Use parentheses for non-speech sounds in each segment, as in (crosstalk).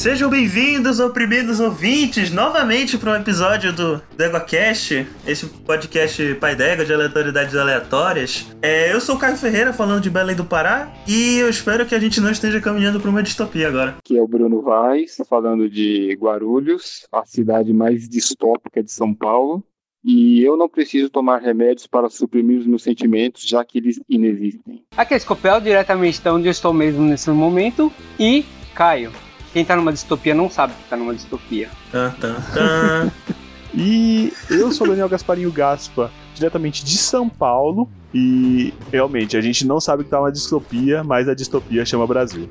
Sejam bem-vindos, oprimidos ouvintes, novamente para um episódio do DegoCast, esse podcast pai d'égua de aleatoriedades aleatórias. É, eu sou o Caio Ferreira, falando de Belém do Pará, e eu espero que a gente não esteja caminhando para uma distopia agora. Aqui é o Bruno Vaz, falando de Guarulhos, a cidade mais distópica de São Paulo. E eu não preciso tomar remédios para suprimir os meus sentimentos, já que eles inexistem. Aqui é Scopel, diretamente de onde eu estou mesmo nesse momento. E Caio, quem tá numa distopia não sabe que tá numa distopia. (laughs) E eu sou o Daniel Gasparinho Gaspa, diretamente de São Paulo. E realmente, a gente não sabe que tá uma distopia, mas a distopia chama Brasil.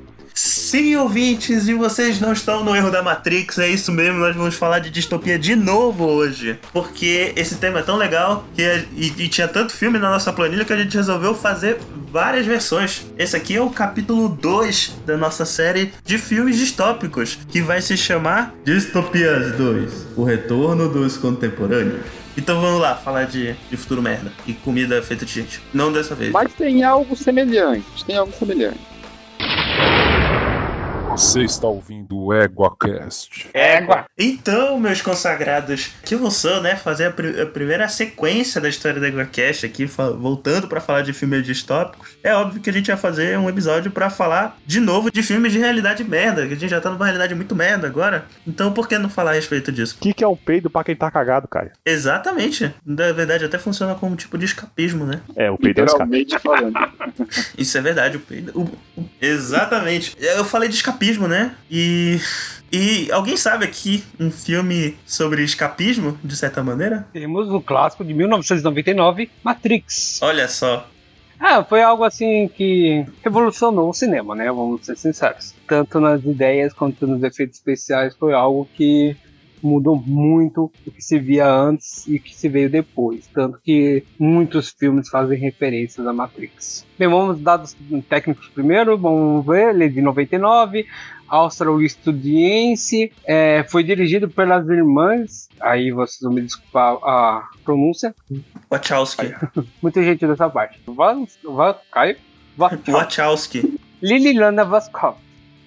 Sim, ouvintes, e vocês não estão no erro da Matrix, é isso mesmo, nós vamos falar de distopia de novo hoje. Porque esse tema é tão legal que, e, e tinha tanto filme na nossa planilha que a gente resolveu fazer várias versões. Esse aqui é o capítulo 2 da nossa série de filmes distópicos, que vai se chamar Distopias 2 O Retorno dos Contemporâneos. Então vamos lá, falar de, de futuro merda e comida feita de gente. Não dessa vez. Mas tem algo semelhante, tem algo semelhante. Você está ouvindo o EguaCast. Égua! Então, meus consagrados, que emoção, né? Fazer a, pri- a primeira sequência da história da EguaCast aqui, voltando pra falar de filmes distópicos. É óbvio que a gente vai fazer um episódio pra falar de novo de filmes de realidade merda, que a gente já tá numa realidade muito merda agora. Então, por que não falar a respeito disso? O que, que é um peido pra quem tá cagado, cara? Exatamente. Na verdade, até funciona como um tipo de escapismo, né? É, o peido é escape. Literalmente falando. (laughs) Isso é verdade, o peido. o- o- Exatamente. Eu falei de escapismo, né? E. E alguém sabe aqui um filme sobre escapismo, de certa maneira? Temos o clássico de 1999, Matrix. Olha só. Ah, foi algo assim que revolucionou o cinema, né? Vamos ser sinceros. Tanto nas ideias quanto nos efeitos especiais, foi algo que mudou muito o que se via antes e o que se veio depois. Tanto que muitos filmes fazem referências à Matrix. Bem, vamos dados técnicos primeiro, vamos ver, ele é de 99, austro-estudiense, é, foi dirigido pelas irmãs, aí vocês vão me desculpar a pronúncia, Wachowski. (laughs) muita gente dessa parte. Vamos, vai, Caio. Wachowski. Wachowski. Liliana Vaskov.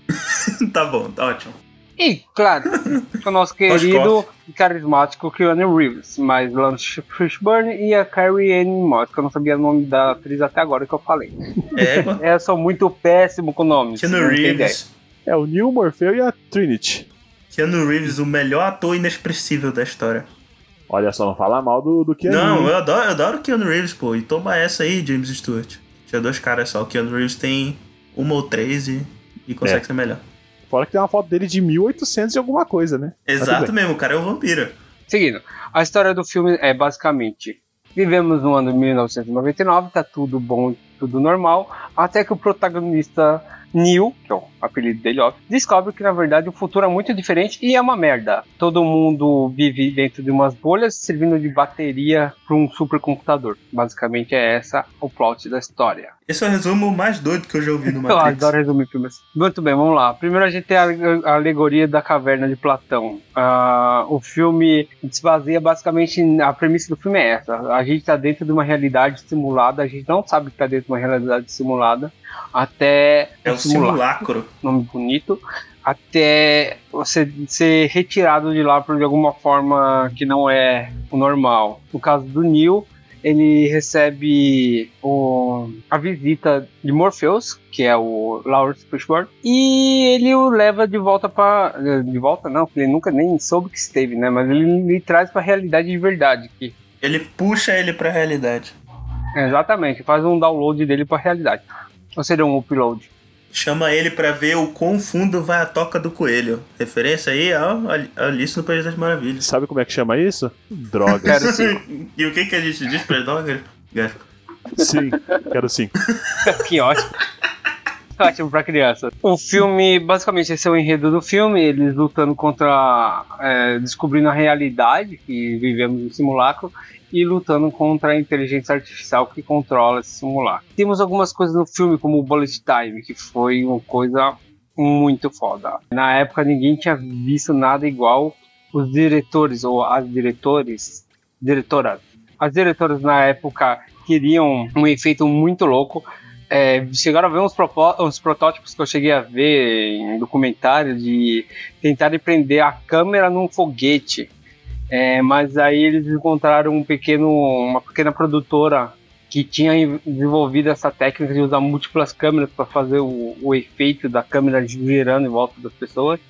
(laughs) tá bom, tá ótimo. E, claro, o nosso (laughs) querido e carismático Keanu Reeves, mais Lance Fishburne e a Carrie Ann Moss, que eu não sabia o nome da atriz até agora que eu falei. É, (laughs) eu sou muito péssimo com nomes. Keanu. Reeves. É o Neil Morpheu e a Trinity. Keanu Reeves, o melhor ator inexpressível da história. Olha só, não fala mal do, do Keanu. Não, eu adoro, eu adoro Keanu Reeves, pô. E toma essa aí, James Stewart. Tinha dois caras só. O Keanu Reeves tem uma ou três e, e consegue É. ser melhor. Fora que tem uma foto dele de 1800 e alguma coisa, né? Exato mesmo, o cara é um vampiro. Seguindo, a história do filme é basicamente: vivemos no ano de 1999, tá tudo bom, tudo normal, até que o protagonista Neil, que é o apelido dele, óbvio, descobre que na verdade o futuro é muito diferente e é uma merda. Todo mundo vive dentro de umas bolhas servindo de bateria para um supercomputador. Basicamente é essa o plot da história. Esse é o resumo mais doido que eu já ouvi no (laughs) Eu Matrix. adoro resumir filmes. Muito bem, vamos lá. Primeiro a gente tem a alegoria da caverna de Platão. Ah, o filme se baseia basicamente. A premissa do filme é essa: a gente está dentro de uma realidade simulada, a gente não sabe que está dentro de uma realidade simulada, até É o o simulacro. nome bonito, até você ser retirado de lá por de alguma forma que não é o normal. No caso do Neil, ele recebe o- a visita de Morpheus, que é o Lawrence Fishburne, e ele o leva de volta para de volta não, porque ele nunca nem soube que esteve, né? Mas ele lhe traz para a realidade de verdade, que Ele puxa ele pra realidade. exatamente faz um download dele para a realidade. Ou seria um upload. Chama ele pra ver o quão fundo vai a toca do coelho. Referência aí ao ao Alice no País das Maravilhas. Sabe como é que chama isso? Drogas. Quero sim. (laughs) e o que, que a gente diz pra droga? Sim, quero sim. (laughs) que ótimo. Ótimo pra criança. O filme, basicamente, esse é o enredo do filme, eles lutando contra. é, descobrindo a realidade que vivemos no simulacro e lutando contra a inteligência artificial que controla esse simulacro. Temos algumas coisas no filme, como o Bullet Time, que foi uma coisa muito foda. Na época ninguém tinha visto nada igual. Os diretores ou as diretores, diretoras, as diretoras na época queriam um efeito muito louco. é, chegaram a ver uns, uns protótipos que eu cheguei a ver em documentário de tentarem prender a câmera num foguete. É, mas aí eles encontraram um pequeno, uma pequena produtora que tinha desenvolvido essa técnica de usar múltiplas câmeras para fazer o, o efeito da câmera girando em volta das pessoas.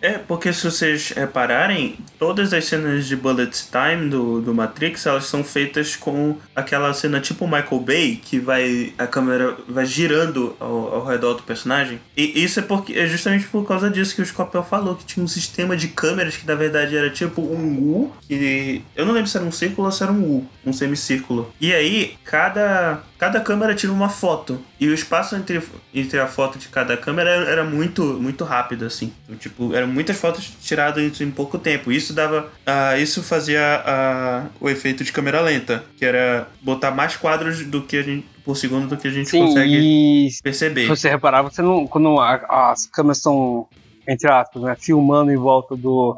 É, porque se vocês repararem, todas as cenas de Bullet Time do, do Matrix, elas são feitas com aquela cena tipo Michael Bay, que vai a câmera vai girando ao, ao redor do personagem. E isso é porque é justamente por causa disso que o Scopel falou, que tinha um sistema de câmeras que na verdade era tipo um U, que eu não lembro se era um círculo ou se era um U, um semicírculo. E aí, cada cada câmera tira uma foto. E o espaço entre, entre a foto de cada câmera era, muito, muito rápido, assim. Então, tipo, eram muitas fotos tiradas em, pouco tempo. Isso dava. ah, isso fazia ah, o efeito de câmera lenta, que era botar mais quadros do que a gente, por segundo do que a gente Sim, consegue e se perceber. você reparar, você não, quando a- as câmeras estão, entre aspas, né, filmando em volta do,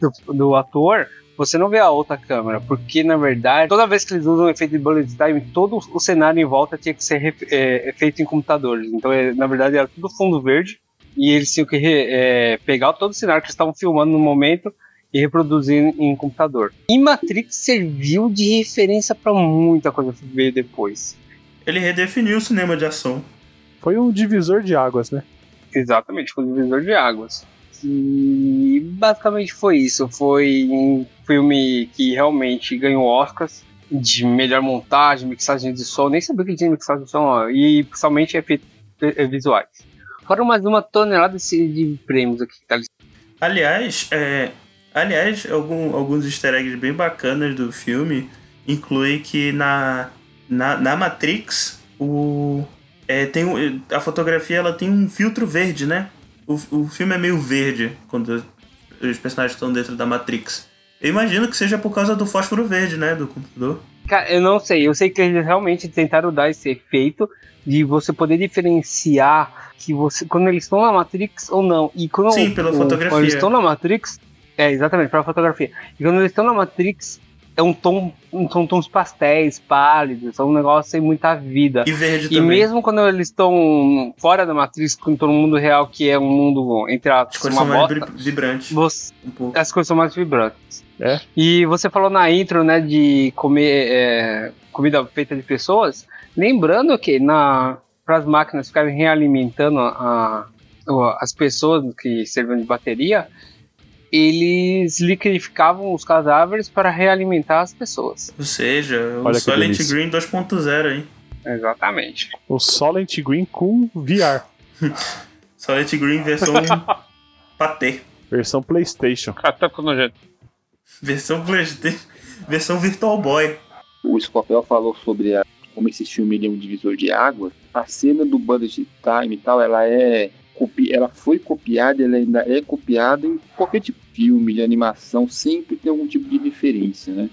do, do ator, você não vê a outra câmera, porque na verdade, toda vez que eles usam o efeito de bullet time, todo o cenário em volta tinha que ser é, é feito em computadores. Então, é, na verdade, era tudo fundo verde e eles tinham que re- é, pegar todo o cenário que eles estavam filmando no momento e reproduzir em computador. E Matrix serviu de referência para muita coisa que veio depois. Ele redefiniu o cinema de ação. Foi um divisor de águas, né? Exatamente, foi um divisor de águas. E basicamente foi isso. Foi um filme que realmente ganhou Oscars de melhor montagem, mixagem de som. Nem sabia que tinha mixagem de som, ó, e principalmente efeitos visuais. Foram mais uma tonelada de prêmios aqui, tá? Aliás, é, aliás algum- alguns easter eggs bem bacanas do filme incluem que na, na, na Matrix o, é, tem a fotografia ela tem um filtro verde, né? O, o filme é meio verde quando os personagens estão dentro da Matrix. Eu imagino que seja por causa do fósforo verde, né? Do computador. Cara, eu não sei. Eu sei que eles realmente tentaram dar esse efeito de você poder diferenciar que você quando eles estão na Matrix ou não. E quando, Sim, pela o- fotografia. Quando eles estão na Matrix, é exatamente pela fotografia. E quando eles estão na Matrix é um tom, um tom tons pastéis, pálidos, é um negócio sem muita vida. E verde E também. mesmo quando eles estão fora da Matrix, com todo mundo real que é um mundo entre As cores uma são mais vibra- vibrantes. você Um as coisas são mais vibrantes. É. E você falou na intro, né, de comer é, comida feita de pessoas. Lembrando que na para as máquinas ficarem realimentando a, a- as pessoas que serviam de bateria, eles liquidificavam os cadáveres para realimentar as pessoas. Ou seja, o Olha Silent delícia. Green 2.0, hein? Exatamente. O Solent Green com VR, Silent (laughs) Green versão (laughs) patê. versão PlayStation. Até com nojento. Versão PlayStation. Versão Virtual Boy. O Scopel falou sobre a- como esse filme é um divisor de água. A cena do Bullet Time e tal, ela é copi- ela foi copiada, ela ainda é copiada em qualquer tipo de filme, de animação, sempre tem algum tipo de referência, né?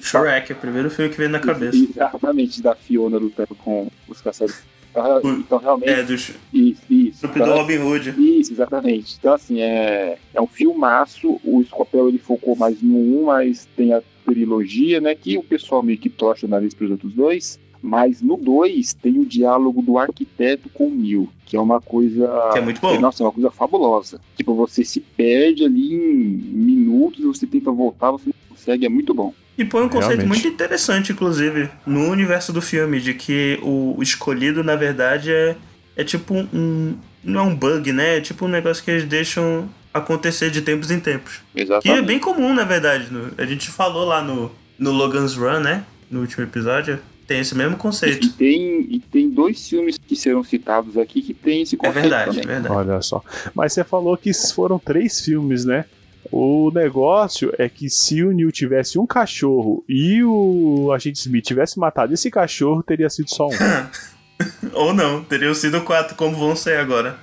Shrek, é o primeiro filme que veio na cabeça. Exatamente, da Fiona lutando com os caçadores. Então, então, realmente, É, do Sh- isso, isso. Snoop do Robin Hood. Isso, exatamente. Então, assim, é, é um filmaço. O Scopel ele focou mais no 1, mas tem a trilogia, né? Que o pessoal meio que torce o nariz pros outros dois. Mas no 2 tem o diálogo do arquiteto com o Neil, que é uma coisa. Que é muito bom. Nossa, é uma coisa fabulosa. Tipo, você se perde ali em minutos, você tenta voltar, você não consegue, é muito bom. E põe um conceito Realmente. muito interessante, inclusive, no universo do filme, de que o escolhido, na verdade, é, é tipo um. Não é um bug, né? É tipo um negócio que eles deixam acontecer de tempos em tempos. Que é Exatamente. bem comum, na verdade. no- a gente falou lá no, no Logan's Run, né? No último episódio. Tem esse mesmo E conceito. tem, e tem dois filmes que serão citados aqui que tem esse É conceito verdade, é também. verdade. Olha só. Mas você falou que foram três filmes, né? O negócio é que se o Neil tivesse um cachorro e o agente Smith tivesse matado esse cachorro, teria sido só um. (laughs) (laughs) Ou não, teriam sido quatro, como vão ser agora.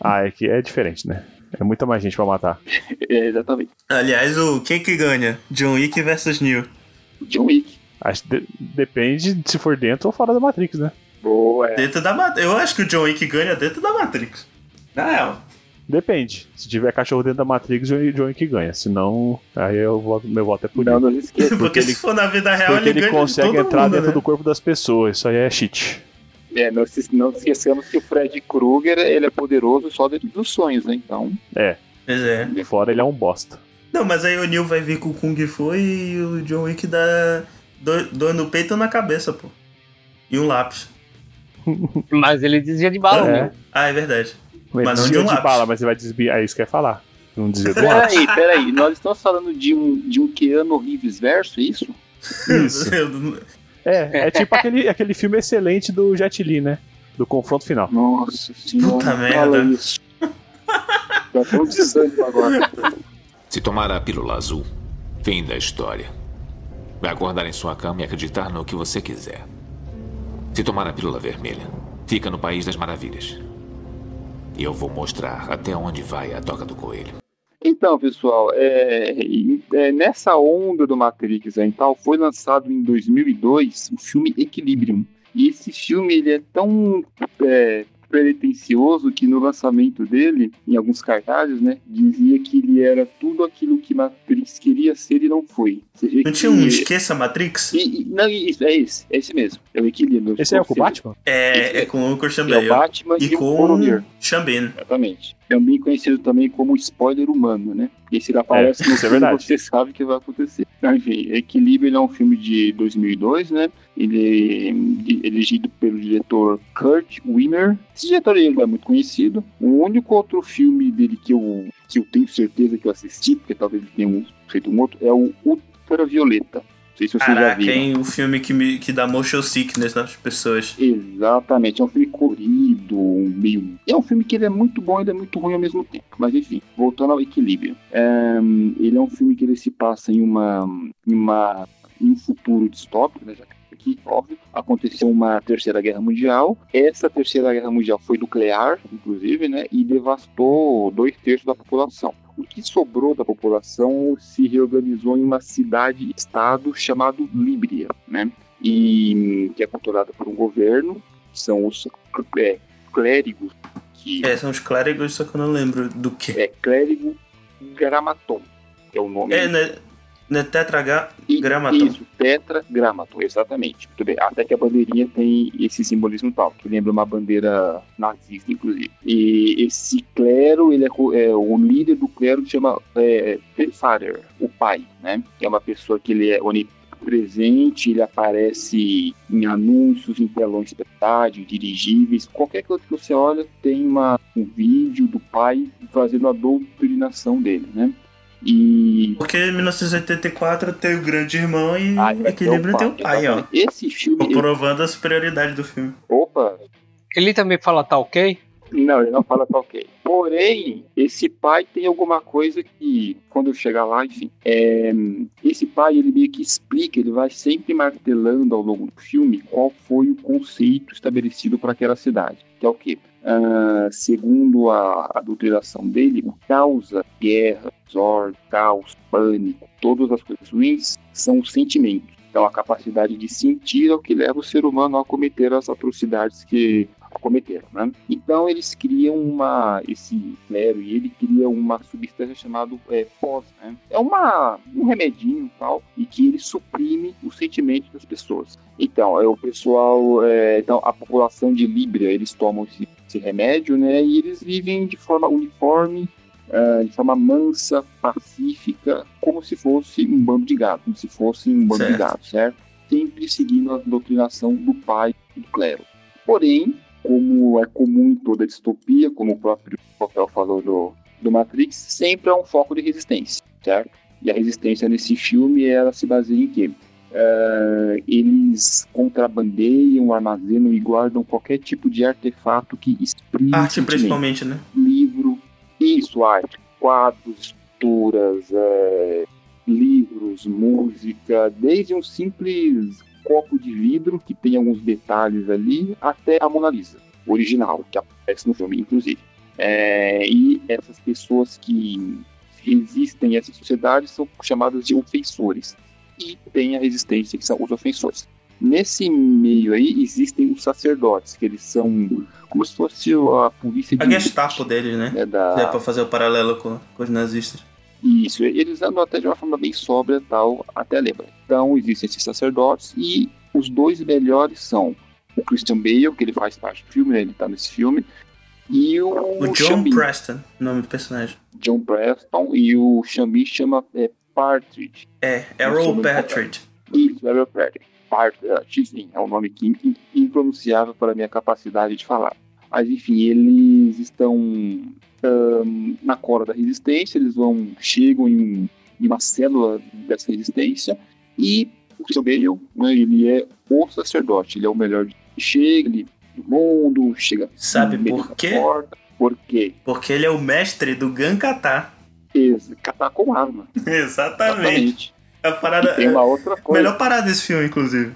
ah, é que é diferente, né? É muita mais gente pra matar. (laughs) É, exatamente. Aliás, o quem que ganha? John Wick versus Neil. John Wick. Acho que de- depende de se for dentro ou fora da Matrix, né? Boa, é. Dentro da Matrix. Eu acho que o John Wick ganha dentro da Matrix. Na real. Depende. Se tiver cachorro dentro da Matrix, o John Wick ganha. Se não, aí eu voto, meu voto é por Não, ele. não esqueça. (laughs) Porque, ele- se for na vida real, Porque ele, ele ganha consegue de todo entrar mundo, dentro né? do corpo das pessoas. Isso aí é cheat. É, não, se, não esqueçamos que o Fred Krueger ele é poderoso só dentro dos sonhos, né? Então. Pois é. Fora ele é um bosta. Não, mas aí o Neil vai vir com o Kung Fu e o John Wick dá do- dor no peito ou na cabeça, pô. E um lápis. (laughs) Mas ele desvia de bala, É. né? Ah, é verdade. Mas, Mas não de desvia um de bala, mas você vai desviar. É isso que eu ia falar. Não desvia do lápis. Peraí, peraí. Nós estamos falando de um, de um Keanu Reeves verso, é isso? Isso. (laughs) É, é tipo (laughs) aquele, aquele filme excelente do Jet Li, né? Do confronto final. Nossa senhora. Puta não merda. Fala isso. Já tô desânimo agora. (laughs) Se tomar a pílula azul, fim da história. Vai acordar em sua cama e acreditar no que você quiser. Se tomar a pílula vermelha, fica no País das Maravilhas. E eu vou mostrar até onde vai a toca do coelho. Então, pessoal, é, é, nessa onda do Matrix aí, e tal, foi lançado em 2002 o filme Equilibrium. E esse filme ele é tão é, pretencioso que no lançamento dele, em alguns cartazes, né, dizia que ele era tudo aquilo que Matrix queria ser e não foi. Não que- tinha um Esqueça Matrix? E- e- não, isso, é esse, é esse mesmo. É o equilíbrio. Esse é o com o Batman? É, é com o Christian É o Bale. Batman E e, o com Boromir. Xambin. Exatamente. Também conhecido também como spoiler humano, né? Porque se ele aparece É, no é filme, verdade. você sabe o que vai acontecer. Então, enfim, Equilíbrio é um filme de 2002, né? Ele é elegido pelo diretor Kurt Wimmer. Esse diretor ele é muito conhecido. O único outro filme dele que eu, que eu tenho certeza que eu assisti, porque talvez ele tenha um- feito um outro, é o Ultravioleta. Não sei se vocês já Caraca, viram. hein? O filme que, me, que dá motion sickness nas pessoas. Exatamente, é um filme colorido, meio. É um filme que ele é muito bom e ele é muito ruim ao mesmo tempo. Mas enfim, voltando ao equilíbrio. É, ele é um filme que ele se passa em uma. em uma. em um futuro distópico, né? Já que aqui, óbvio, aconteceu uma terceira guerra mundial. Essa terceira guerra mundial foi nuclear, inclusive, né? E devastou dois terços da população. O que sobrou da população se reorganizou em uma cidade-estado chamado Líbria, né? e que é controlada por um governo, que são os é, clérigos, que É, são os clérigos, só que eu não lembro do que. é clérigo Gramaton, é o nome. É, né? Né tetraga... E- Gramaton. Isso, tetragramaton, exatamente. Muito bem. Até que a bandeirinha tem esse simbolismo tal, que lembra uma bandeira nazista, inclusive. E esse clero, ele é, é, o líder do clero que chama é, Father, o pai, né? Que é uma pessoa que ele é onipresente, ele aparece em anúncios, em telões de rádio, dirigíveis, qualquer coisa que você olha tem uma, um vídeo do pai fazendo a doutrinação dele, né? E Porque em 1984 tem o grande irmão e Ah, é, Equilíbrio tem o pai, pai, ó. Esse filme. Provando a superioridade do filme. Opa! Ele também fala tá ok? Não, ele não fala tá ok. Porém, esse pai tem alguma coisa que, quando eu chegar lá, enfim. é, esse pai, ele meio que explica, ele vai sempre martelando ao longo do filme qual foi o conceito estabelecido para aquela cidade. Que é o quê? Ah, segundo a, a doutrinação dele, causa guerra, desordem, caos, pânico, todas as coisas ruins são os sentimentos. Então, a capacidade de sentir é o que leva o ser humano a cometer as atrocidades que cometeram, né? Então eles criam uma, esse clero e ele cria uma substância chamada é, pós, né? É uma, um remedinho tal, e que ele suprime os sentimentos das pessoas. Então, é o pessoal, é, então a população de Líbria, eles tomam esse, esse remédio, né? E eles vivem de forma uniforme, ah, de forma mansa, pacífica, como se fosse um bando de gado, como se fosse um bando de Certo. gado, certo? Sempre seguindo a doutrinação do pai e do clero. Porém, como é comum em toda distopia, como o próprio Rafael falou do, do Matrix, sempre há um foco de resistência, certo? E a resistência nesse filme, ela se baseia em quê? Eh, eles contrabandeiam, armazenam e guardam qualquer tipo de artefato que exprime Arte, principalmente, né? livro, isso, arte, quadros, pinturas, é, livros, música, desde um simples copo de vidro que tem alguns detalhes ali, até a Mona Lisa, original, que aparece no filme, inclusive. É, e essas pessoas que resistem a essa sociedade são chamadas de ofensores. E tem a resistência, que são os ofensores. Nesse meio aí existem os sacerdotes, que eles são como se fosse a polícia A de Gestapo deles, né? né, da... É pra fazer o paralelo com, com os nazistas. Isso, eles andam até de uma forma bem sóbria tal, até lembra. Então existem esses sacerdotes e os dois melhores são o Christian Bale, que ele faz parte do filme, né? Ele tá nesse filme. E o, O John Xambi, Preston, nome do personagem. John Preston, e o Xambi chama é, Partridge. É, Errol Partridge. Isso, Errol Partridge. Partridge, enfim, é um nome que impronunciável para a minha capacidade de falar. Mas enfim, eles estão ahn, na cola da resistência, eles vão, chegam em, em uma célula dessa resistência e o Christian Bale, né, ele é o sacerdote, ele é o melhor chega, ele do mundo, chega Sabe por quê? porta. Por quê? Porque ele é o mestre do Gankatá. Catar com arma. (laughs) Exatamente. A E parada. tem uma outra a coisa. Melhor parada desse filme, inclusive.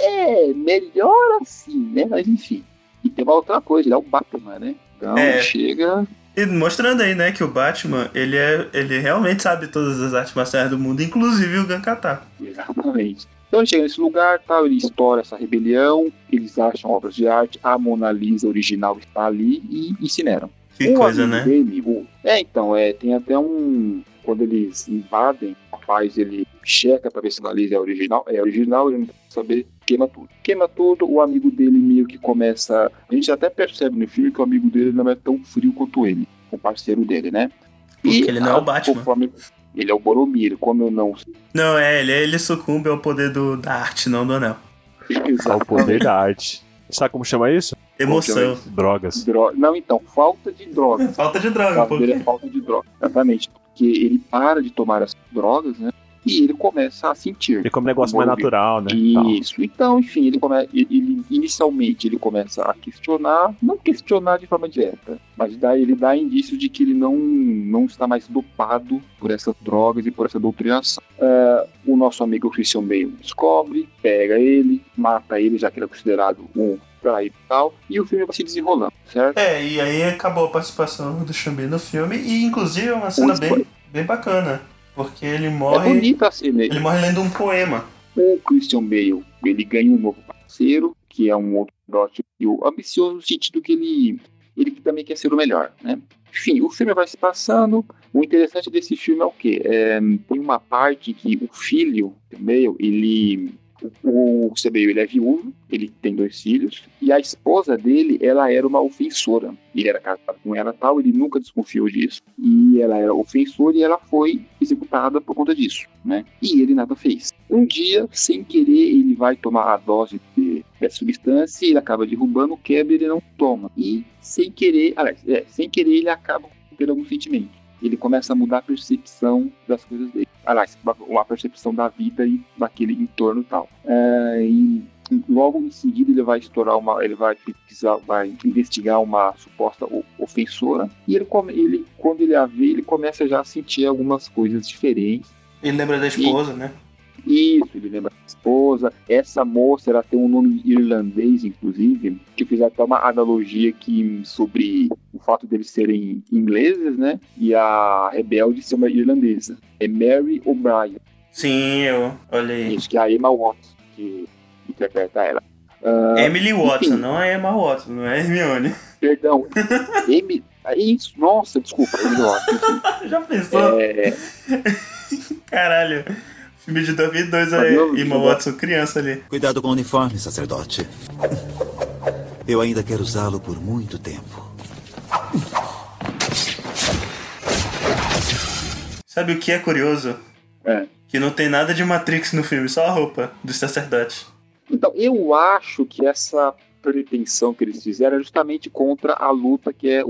É, melhor assim, né? Mas enfim. E tem uma outra coisa, ele é o Batman, né? Então É. chega. E mostrando aí, né, que o Batman, ele é. Ele realmente sabe todas as artes marciais do mundo, inclusive o Gankatá. Exatamente. Então ele chega nesse lugar, tal, ele estoura essa rebelião, eles acham obras de arte, a Mona Lisa original está ali e incineram. Que Um coisa, né? Dele, o- É, então, é, tem até um. Quando eles invadem, o rapaz ele checa pra ver se a Lisa é original. É original, ele não quer saber, queima tudo. Queima tudo, o amigo dele meio que começa. A gente até percebe no filme que o amigo dele não é tão frio quanto ele, o parceiro dele, né? Porque ele não é o Batman. conforme- Ele é o Boromir, como eu não. Não, é, ele, ele sucumbe ao poder do, da arte, não do anel. Ao poder da arte. Sabe como chama isso? Emoção. Drogas. Dro... Não, então, falta de droga. (laughs) Falta de droga, pô. é falta de droga. Exatamente. Porque ele para de tomar as drogas, né? E ele começa a sentir. Ele come um negócio mais natural, né? Isso. Então, enfim, ele começa. Ele, inicialmente ele começa a questionar, não questionar de forma direta, mas dá, ele dá indício de que ele não, não está mais dopado por essas drogas e por essa doutrinação. Ah, o nosso amigo Christian Bale descobre, pega ele, mata ele, já que ele é considerado um e tal, e o filme vai se desenrolando, certo? É, e aí acabou a participação do Xambi no filme, e inclusive é uma cena bem, bem bacana. Porque ele É morre. bonita a cena. ele morre lendo um poema. o Christian Bale ele ganha um novo parceiro, que é um outro dote e o ambicioso no sentido que ele, ele também quer ser o melhor, né? Enfim, o filme vai se passando. O interessante desse filme é o quê? É, tem uma parte que o filho Bale, ele... O, Bale, ele é viúvo, ele tem dois filhos, e a esposa dele, ela era uma ofensora. Ele era casado com ela e tal, ele nunca desconfiou disso. E ela era ofensora e ela foi executada por conta disso, né? E ele nada fez. Um dia, sem querer, ele vai tomar a dose de, dessa substância, ele acaba derrubando, quebra e ele não toma. E sem querer, aliás, é, sem querer ele acaba tendo algum sentimento. Ele começa a mudar a percepção das coisas dele. Aliás, uma- percepção da vida e daquele entorno e tal. É, e logo em seguida ele vai estourar uma, ele vai pesquisar, vai investigar uma suposta ofensora e ele, ele quando ele a vê, ele começa já a sentir algumas coisas diferentes. Ele lembra da esposa, né? Isso, ele lembra da esposa. Essa moça, ela tem um nome irlandês, inclusive, que eu fiz até uma analogia aqui sobre o fato deles serem ingleses, né? E a rebelde ser uma irlandesa. É Mary O'Brien. Sim, eu. Aí. Isso, que é a Emma Watson, que interpreta ela. Ah, Emily Watson, enfim. não é Emma Watson, não é Hermione. perdão, (laughs) Amy... ah, Isso, nossa, desculpa, Emily Watson. (laughs) Já pensou? É, Caralho. Filme de 2002 Mas é não, Emma não. Watson, criança ali. Cuidado com o uniforme, sacerdote. Eu ainda quero usá-lo por muito tempo. Sabe o que é curioso? é. Que não tem nada de Matrix no filme, só a roupa do sacerdote. Então, eu acho que essa pretensão que eles fizeram é justamente contra a luta que é o,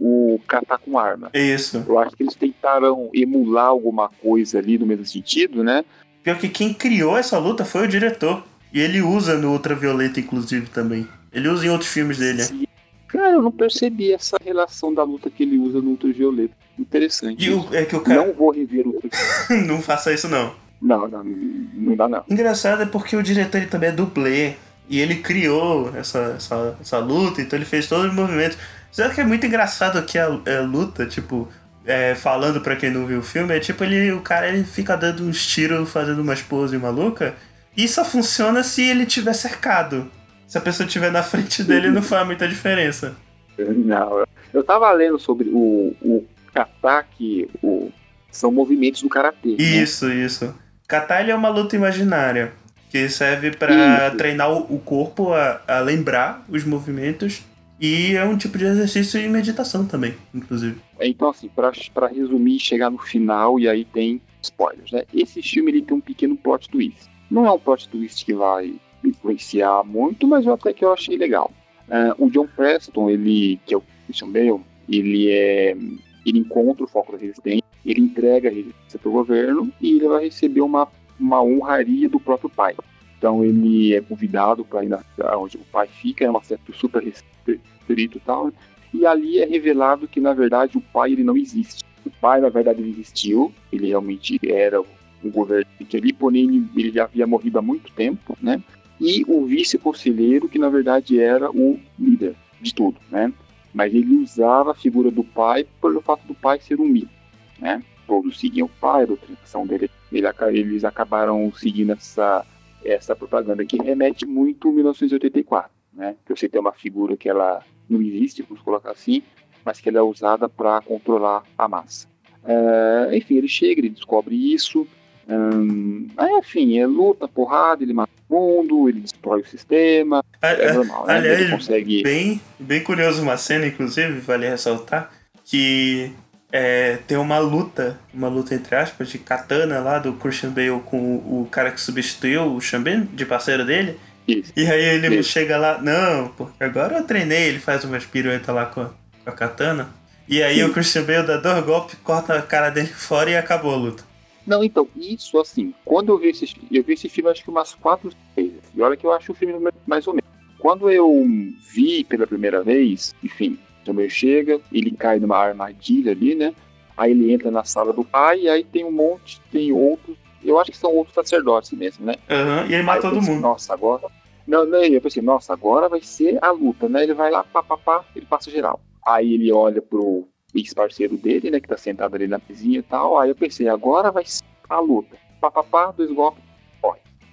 o catar com arma. É isso. Eu acho que eles tentaram emular alguma coisa ali no mesmo sentido, né? Pior que quem criou essa luta foi o diretor. E ele usa no Ultravioleta, inclusive, também. Ele usa em outros filmes dele. Sim. Cara, eu não percebi essa relação da luta que ele usa no Ultravioleta. Interessante. O, é que o cara. Não vou rever o Ultravioleta. (laughs) Não faça isso, não. Não, não, não dá não. Engraçado é porque o diretor ele também é dublê. E ele criou essa, essa, essa luta, então ele fez todos os movimentos. Sabe que é muito engraçado que a, a luta, tipo, é, falando pra quem não viu o filme, é tipo ele, o cara ele fica dando uns tiros, fazendo umas poses maluca. E só funciona se ele tiver cercado. Se a pessoa estiver na frente dele, não faz muita diferença. Não, eu- tava lendo sobre o, o ataque, o, são movimentos do karatê. né? Isso, isso. Kata ele é uma luta imaginária. Que serve Isso. treinar o corpo a, a lembrar os movimentos e é um tipo de exercício e meditação também, inclusive. Então, assim, pra resumir e chegar no final, e aí tem spoilers, né? Esse filme ele tem um pequeno plot twist. Não é um plot twist que vai influenciar muito, mas eu até que eu achei legal. Ah, o John Preston, ele, que é o Christian Bale, ele é. Ele encontra o foco da resistência, ele entrega a resistência para o governo e ele vai receber uma, uma honraria do próprio pai. Então ele é convidado para ir na, onde o pai fica, é uma certa super restrito e tal. E ali é revelado que na verdade o pai ele não existe. O pai na verdade ele existiu, ele realmente era um governante ali, porém ele, já havia morrido há muito tempo, né? E o vice-conselheiro que na verdade era o líder de tudo, né? Mas ele usava a figura do pai pelo fato do pai ser um mito, né? Todos seguiam o pai, a doutrinação dele, ele, eles acabaram seguindo essa essa propaganda que remete muito a 1984, né? Que você tem uma figura que ela não existe, vamos colocar assim, mas que ela é usada para controlar a massa. É, enfim, ele chega, ele descobre isso. hum, aí, enfim, é luta, porrada, ele mata o mundo, ele destrói o sistema. A- É normal, né? aliás, Ele consegue. bem, bem curioso uma cena, inclusive, vale ressaltar, que é, tem uma luta, uma luta entre aspas, de katana lá do Christian Bale com o, o cara que substituiu o Xambin, de parceiro dele. Isso. E aí ele Isso. chega lá, não, porque agora eu treinei, ele faz umas piruetas lá com a, com a katana. E aí Sim. o Christian Bale dá dois golpes, corta a cara dele (laughs) fora e acabou a luta. Não, então, isso assim, quando eu vi esse, eu vi esse filme acho que umas quatro vezes. E olha que eu acho o filme mais ou menos. Quando eu vi pela primeira vez, enfim, também chega, ele cai numa armadilha ali, né? Aí ele entra na sala do pai, e aí tem um monte, tem outros, eu acho que são outros sacerdotes mesmo, né? Aham, e ele mata Aí todo pensei, mundo. Nossa, agora. Não, não, eu pensei, nossa, agora vai ser a luta, né? Ele vai lá, pá, pá, pá, ele passa geral. Aí ele olha pro ex-parceiro dele, né? Que tá sentado ali na mesinha e tal. Aí eu pensei, agora vai ser a luta. Pá, pá, pá, dois golpes.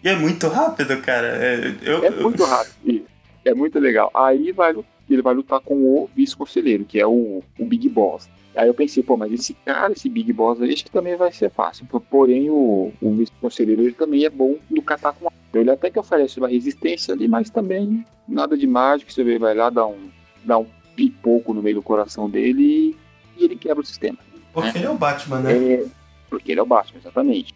E é muito rápido, cara. É, eu, É muito rápido. É muito legal. Aí vai, lu- ele vai lutar com o vice-conselheiro, que é o, o Big Boss. Aí eu pensei, pô, mas esse cara, esse Big Boss aí, acho que também vai ser fácil. Por- Porém, o, o vice-conselheiro ele também é bom no catar com. Ele até que oferece uma resistência ali, mas também nada de mágico. Você vê, vai lá, dá um, dá um pipoco no meio do coração dele e, e ele quebra o sistema. Porque ele é o Batman, né? É, porque ele é o Batman, exatamente.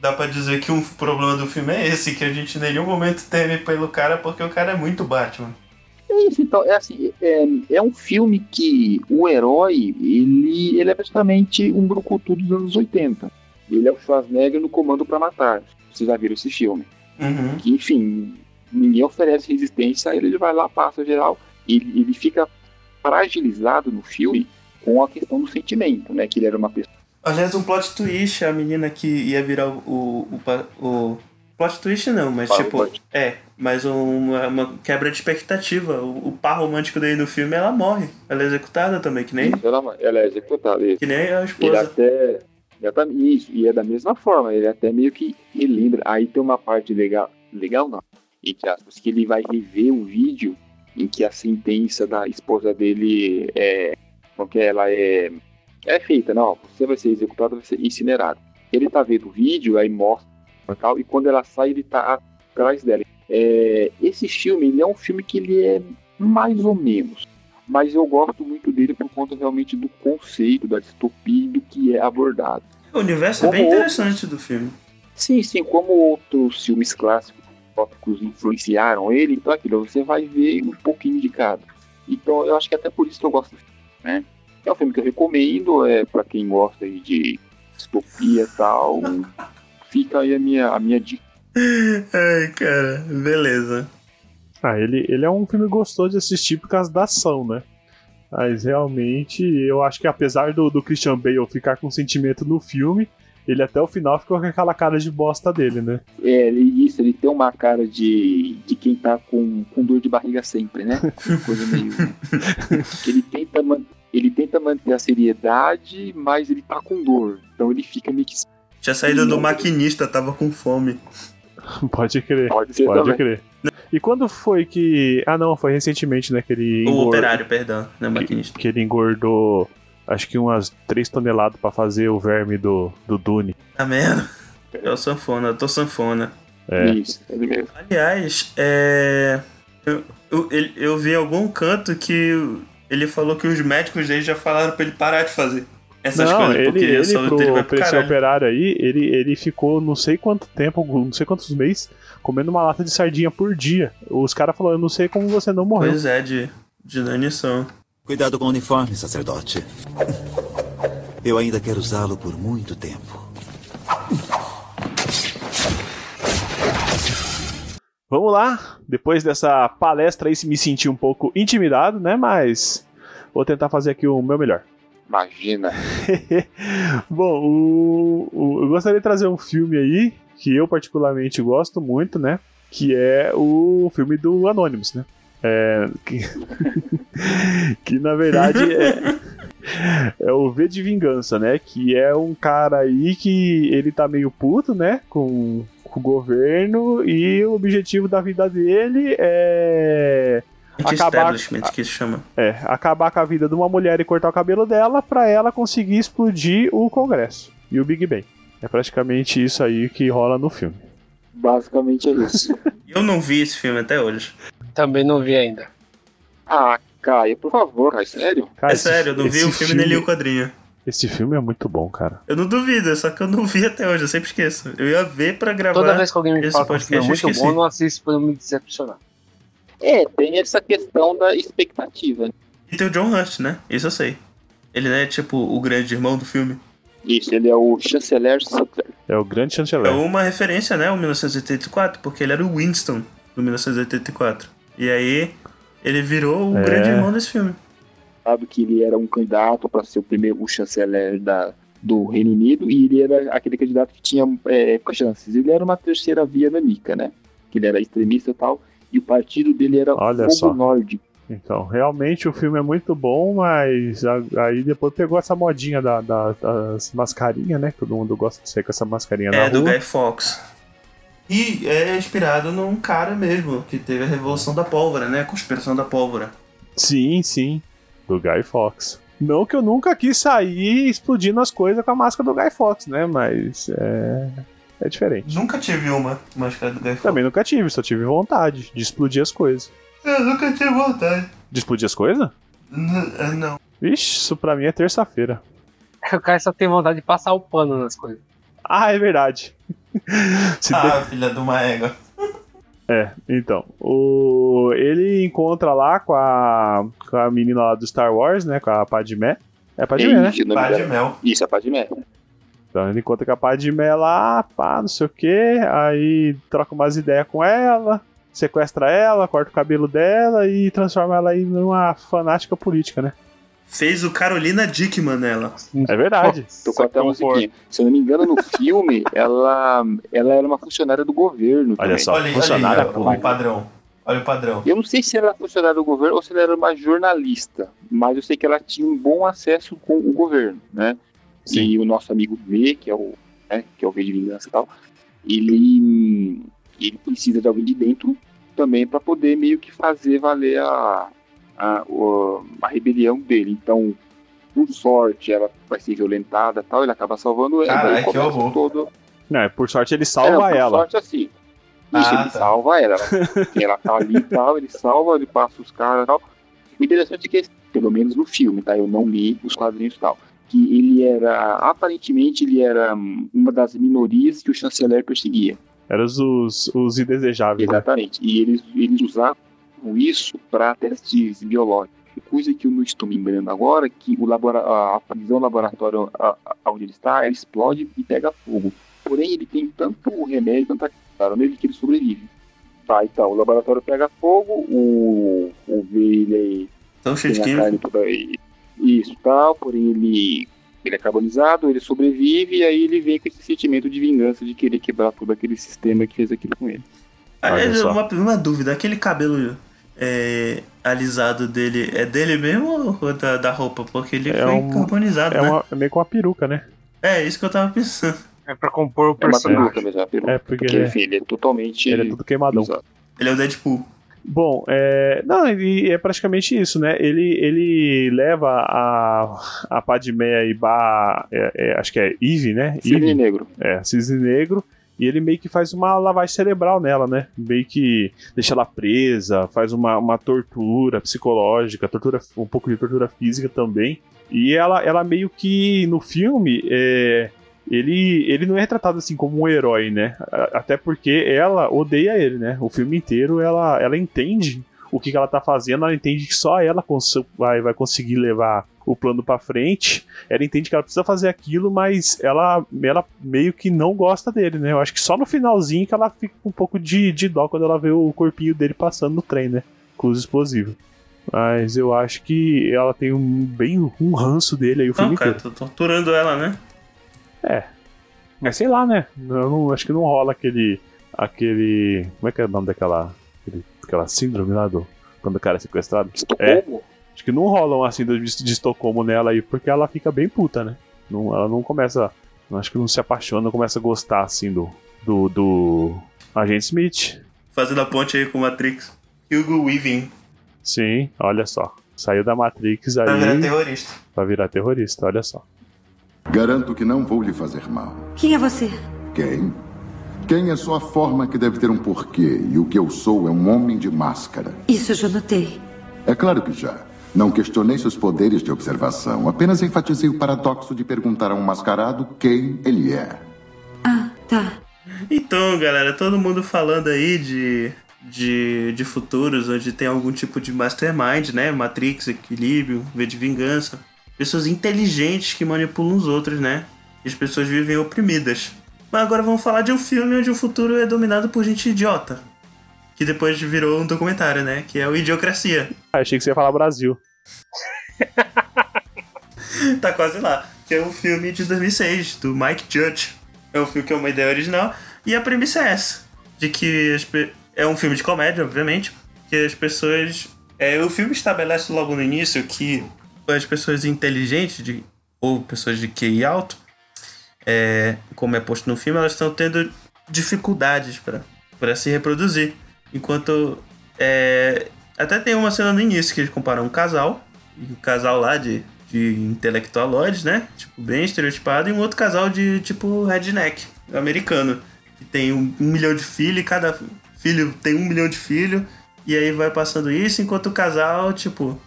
Dá pra dizer que um problema do filme é esse, que a gente em nenhum momento teme pelo cara, porque o cara é muito Batman. É isso, então, é assim, é, é um filme que o herói, ele, ele é praticamente um brucutu dos anos 80. Ele é o Schwarzenegger no Comando pra Matar. Vocês já viram esse filme. Uhum. Que, enfim, ninguém oferece resistência ele, vai lá, passa geral. Ele, ele fica fragilizado no filme com a questão do sentimento, né? Que ele era uma pessoa. Aliás, um plot twist, a menina que ia virar o. o, o- plot twist não, mas tipo. É, mas uma, uma quebra de expectativa. O, o par romântico dele no filme, ela morre. Ela é executada também, que nem, Ela, ela é executada. Isso. que nem a Ele esposa. até. Exatamente, isso, e é da mesma forma, ele até meio que relembra. Aí tem uma parte legal, legal não, entre aspas, que ele vai rever um vídeo em que a sentença da esposa dele é. Porque ela é. É feita, não, você vai ser executado, vai ser incinerado. Ele tá vendo o vídeo, aí mostra e tal, e quando ela sai, ele tá atrás dela. É, esse filme, ele é um filme que ele é mais ou menos mas eu gosto muito dele por conta realmente do conceito, da distopia e do que é abordado. O universo é bem Como interessante do filme. Sim, sim, como outros filmes clássicos tópicos influenciaram ele, então aquilo, você vai ver um pouquinho de cada. Então eu acho que até por isso que eu gosto do filme, né? É um filme que eu recomendo, é para quem gosta de distopia e tal. (laughs) Fica aí a minha, a minha dica. Ai, cara, beleza. Ah, ele, ele é um filme gostoso de assistir por causa da ação, né? Mas realmente, eu acho que apesar do, do Christian Bale ficar com sentimento no filme, ele até o final ficou com aquela cara de bosta dele, né? É, ele, isso, ele tem uma cara de, de quem tá com, com dor de barriga sempre, né? Coisa meio. (laughs) ele, tenta man- ele tenta manter a seriedade, mas ele tá com dor. Então ele fica meio que. Tinha saído do maquinista, tava com fome. (laughs) Pode crer. Pode ser Pode também. crer. E quando foi que. Ah, não, foi recentemente, né? Que ele O engordou. operário, perdão, não é maquinista. Que ele engordou. Acho que umas 3 toneladas pra fazer o verme do, do Dune. Tá merda. É o sanfona, eu tô sanfona. É. Isso, ele mesmo. Aliás, é. Eu, eu, eu vi em algum canto que ele falou que os médicos dele já falaram pra ele parar de fazer essas não, coisas, ele, porque a ele saúde pro, dele vai pro esse operário aí, ele, ele ficou não sei quanto tempo, não sei quantos meses, comendo uma lata de sardinha por dia. Os caras falaram, eu não sei como você não morreu. Pois é, de, de inanição. Cuidado com o uniforme, sacerdote. Eu ainda quero usá-lo por muito tempo. Vamos lá, depois dessa palestra aí me senti um pouco intimidado, né? Mas vou tentar fazer aqui o meu melhor. Imagina. (laughs) Bom, o- o- eu gostaria de trazer um filme aí que eu particularmente gosto muito, né? Que é o filme do Anonymous, né? É, que, (laughs) que na verdade é, é o V de Vingança, né? Que é um cara aí que ele tá meio puto, né? Com, com o governo e o objetivo da vida dele é Anti-establishment, que se chama. é, acabar com a vida de uma mulher e cortar o cabelo dela pra ela conseguir explodir o Congresso e o Big Bang. É praticamente isso aí que rola no filme. Basicamente é isso. (laughs) Eu não vi esse filme até hoje. Também não vi ainda. ah, Caio, por favor, Caio, sério? Cara, é sério, eu não vi o filme, nem li o quadrinho. Esse filme é muito bom, cara. Eu não duvido, só que eu não vi até hoje, eu sempre esqueço. Eu ia ver pra gravar. Toda vez que alguém me fala que o filme é muito bom, eu não assisto pra não me decepcionar. É, tem essa questão da expectativa. né? E tem o John Hurt, né? Isso eu sei. Ele não é tipo o grande irmão do filme. Isso, ele é o chanceler Sutler. É o grande É chanceler. uma referência, né, ao 1984, porque ele era o Winston do 1984. E aí ele virou o É. grande irmão desse filme. Sabe que ele era um candidato para ser o primeiro o chanceler da, do Reino Unido e ele era aquele candidato que tinha é, chances. Ele era uma terceira via nanica, né? Que ele era extremista e tal. E o partido dele era Olha Fogo só. Nórdico. Então, realmente o filme é muito bom, mas a- aí depois pegou essa modinha da- da- das mascarinhas, né? Todo mundo gosta de sair com essa mascarinha na É, do rua. Guy Fawkes. E é inspirado num cara mesmo, que teve a Revolução da Pólvora, né? A conspiração da pólvora. Sim, sim. Do Guy Fox. Não que eu nunca quis sair explodindo as coisas com a máscara do Guy Fox, né? Mas é. É diferente. Nunca tive uma máscara do Guy Fawkes. Também nunca tive, só tive vontade de explodir as coisas. Eu nunca tive vontade. De explodir as coisas? N- é, não. Vixe, isso pra mim é terça-feira. (laughs) O cara só tem vontade de passar o pano nas coisas. Ah, é verdade. (laughs) Se Ah, filha de uma égua. É, então. O... Ele encontra lá com a... com a menina lá do Star Wars, né? Com a Padmé. É a Padmé, né? De dela. mel. Isso, a Padmé. Então ele encontra com a Padmé lá, pá, não sei o que. Aí troca umas ideias com ela, sequestra ela, corta o cabelo dela e transforma ela em uma fanática política, né? Fez o Carolina Dickman nela. É verdade. Tô com até musiquinha. Se eu não me engano, no filme, (laughs) ela, ela era uma funcionária do governo. Olha também. só. Olha, olha funcionária ó, pública. o padrão. Olha o padrão. Eu não sei se ela era funcionária do governo ou se ela era uma jornalista, mas eu sei que ela tinha um bom acesso com o governo, né? Sim. E o nosso amigo V, que é o, né, que é o V de vingança e tal, ele, ele precisa de alguém de dentro também para poder meio que fazer valer a, a, a rebelião dele. Então, por sorte, ela vai ser violentada e tal, ele acaba salvando ela. Caralho, e que horror. todo, Não, por sorte ele é, salva por ela. sorte, assim. Isso, Ah, ele tá. salva ela. (laughs) Ela, ela tá ali e tal, ele salva, ele passa os caras e tal. O interessante é que, pelo menos no filme, tá? Eu não li os quadrinhos e tal. Que ele era, aparentemente, ele era hum, uma das minorias que o chanceler perseguia. Eram os, os, indesejáveis. né? Exatamente. E eles, eles usavam isso para testes biológicos. Coisa que eu não estou me lembrando agora, que o labora a, prisão laboratório a- a- onde ele está, ela explode e pega fogo. Porém, ele tem tanto remédio, tanta cara nele que ele sobrevive. Tá, então, o laboratório pega fogo, o, o V, ele Tão cheio de química. Isso tal, porém ele, ele é carbonizado, ele sobrevive, e aí ele vem com esse sentimento de vingança de querer quebrar todo aquele sistema que fez aquilo com ele. Ah, Olha é, uma, uma dúvida, aquele cabelo é, alisado dele é dele mesmo ou da, da roupa? Porque ele É foi um- carbonizado, É, né? uma, é meio com uma peruca, né? É, isso que eu tava pensando. É pra compor o É uma personagem. peruca mesmo, é uma peruca. É, porque Porque, ele é- enfim, ele é totalmente. Ele é tudo queimadão. Ele é o Deadpool. Bom, é, não, e é praticamente isso, né? Ele, ele leva a, a Padmé e Ba, é, é, acho que é Eve, né? Cisne Eve, negro. é, Cisne Negro, E ele meio que faz uma lavagem cerebral nela, né? Meio que deixa ela presa, faz uma, uma tortura psicológica, tortura, um pouco de tortura física também. E ela, ela meio que no filme é, ele, ele não é retratado assim como um herói, né? Até porque ela odeia ele, né? O filme inteiro ela, ela entende o que, que ela tá fazendo, ela entende que só ela vai, vai conseguir levar o plano para frente. Ela entende que ela precisa fazer aquilo, mas ela, ela meio que não gosta dele, né? Eu acho que só no finalzinho que ela fica com um pouco de, de dó quando ela vê o corpinho dele passando no trem, né? Com os explosivos. Mas eu acho que ela tem um bem um ranço dele aí o filme Não, cara, tô torturando ela, né? É. Mas sei lá, né? Eu não, acho que não rola aquele. aquele. Como é que é o nome daquela. Aquele, aquela síndrome lá do. Quando o cara é sequestrado? É. Acho que não rola uma síndrome de, de Estocolmo nela aí, porque ela fica bem puta, né? Não, ela não começa. Acho que não se apaixona, não começa a gostar assim do. do. do. Agente Smith. Fazendo a ponte aí com o Matrix. Hugo Weaving. Sim, olha só. Saiu da Matrix aí. Pra virar terrorista. Pra virar terrorista, olha só. Garanto que não vou lhe fazer mal. Quem é você? Quem? Quem é só a forma que deve ter um porquê, e o que eu sou é um homem de máscara. Isso eu já notei. É claro que já. Não questionei seus poderes de observação, apenas enfatizei o paradoxo de perguntar a um mascarado quem ele é. Ah, tá. Então, galera, todo mundo falando aí de, de, de futuros onde tem algum tipo de mastermind, né? Matrix, equilíbrio, V de vingança. Pessoas inteligentes que manipulam os outros, né? E as pessoas vivem oprimidas. Mas agora vamos falar de um filme onde o futuro é dominado por gente idiota. Que depois virou um documentário, né? Que é o Idiocracia. Ah, achei que você ia falar Brasil. (laughs) tá quase lá. Que é um filme de 2006, do Mike Judge. É um filme que é uma ideia original. E a premissa é essa. De que é um filme de comédia, obviamente. Que as pessoas... É, o filme estabelece logo no início que as pessoas inteligentes de, ou pessoas de QI alto, é, como é posto no filme, elas estão tendo dificuldades para se reproduzir. Enquanto. É, até tem uma cena no início que eles comparam um casal, um casal lá de, de intelectualoides, né? Tipo, bem estereotipado, e um outro casal de tipo redneck, americano, que tem um, um milhão de filhos, e cada filho tem um milhão de filhos, e aí vai passando isso, enquanto o casal, tipo,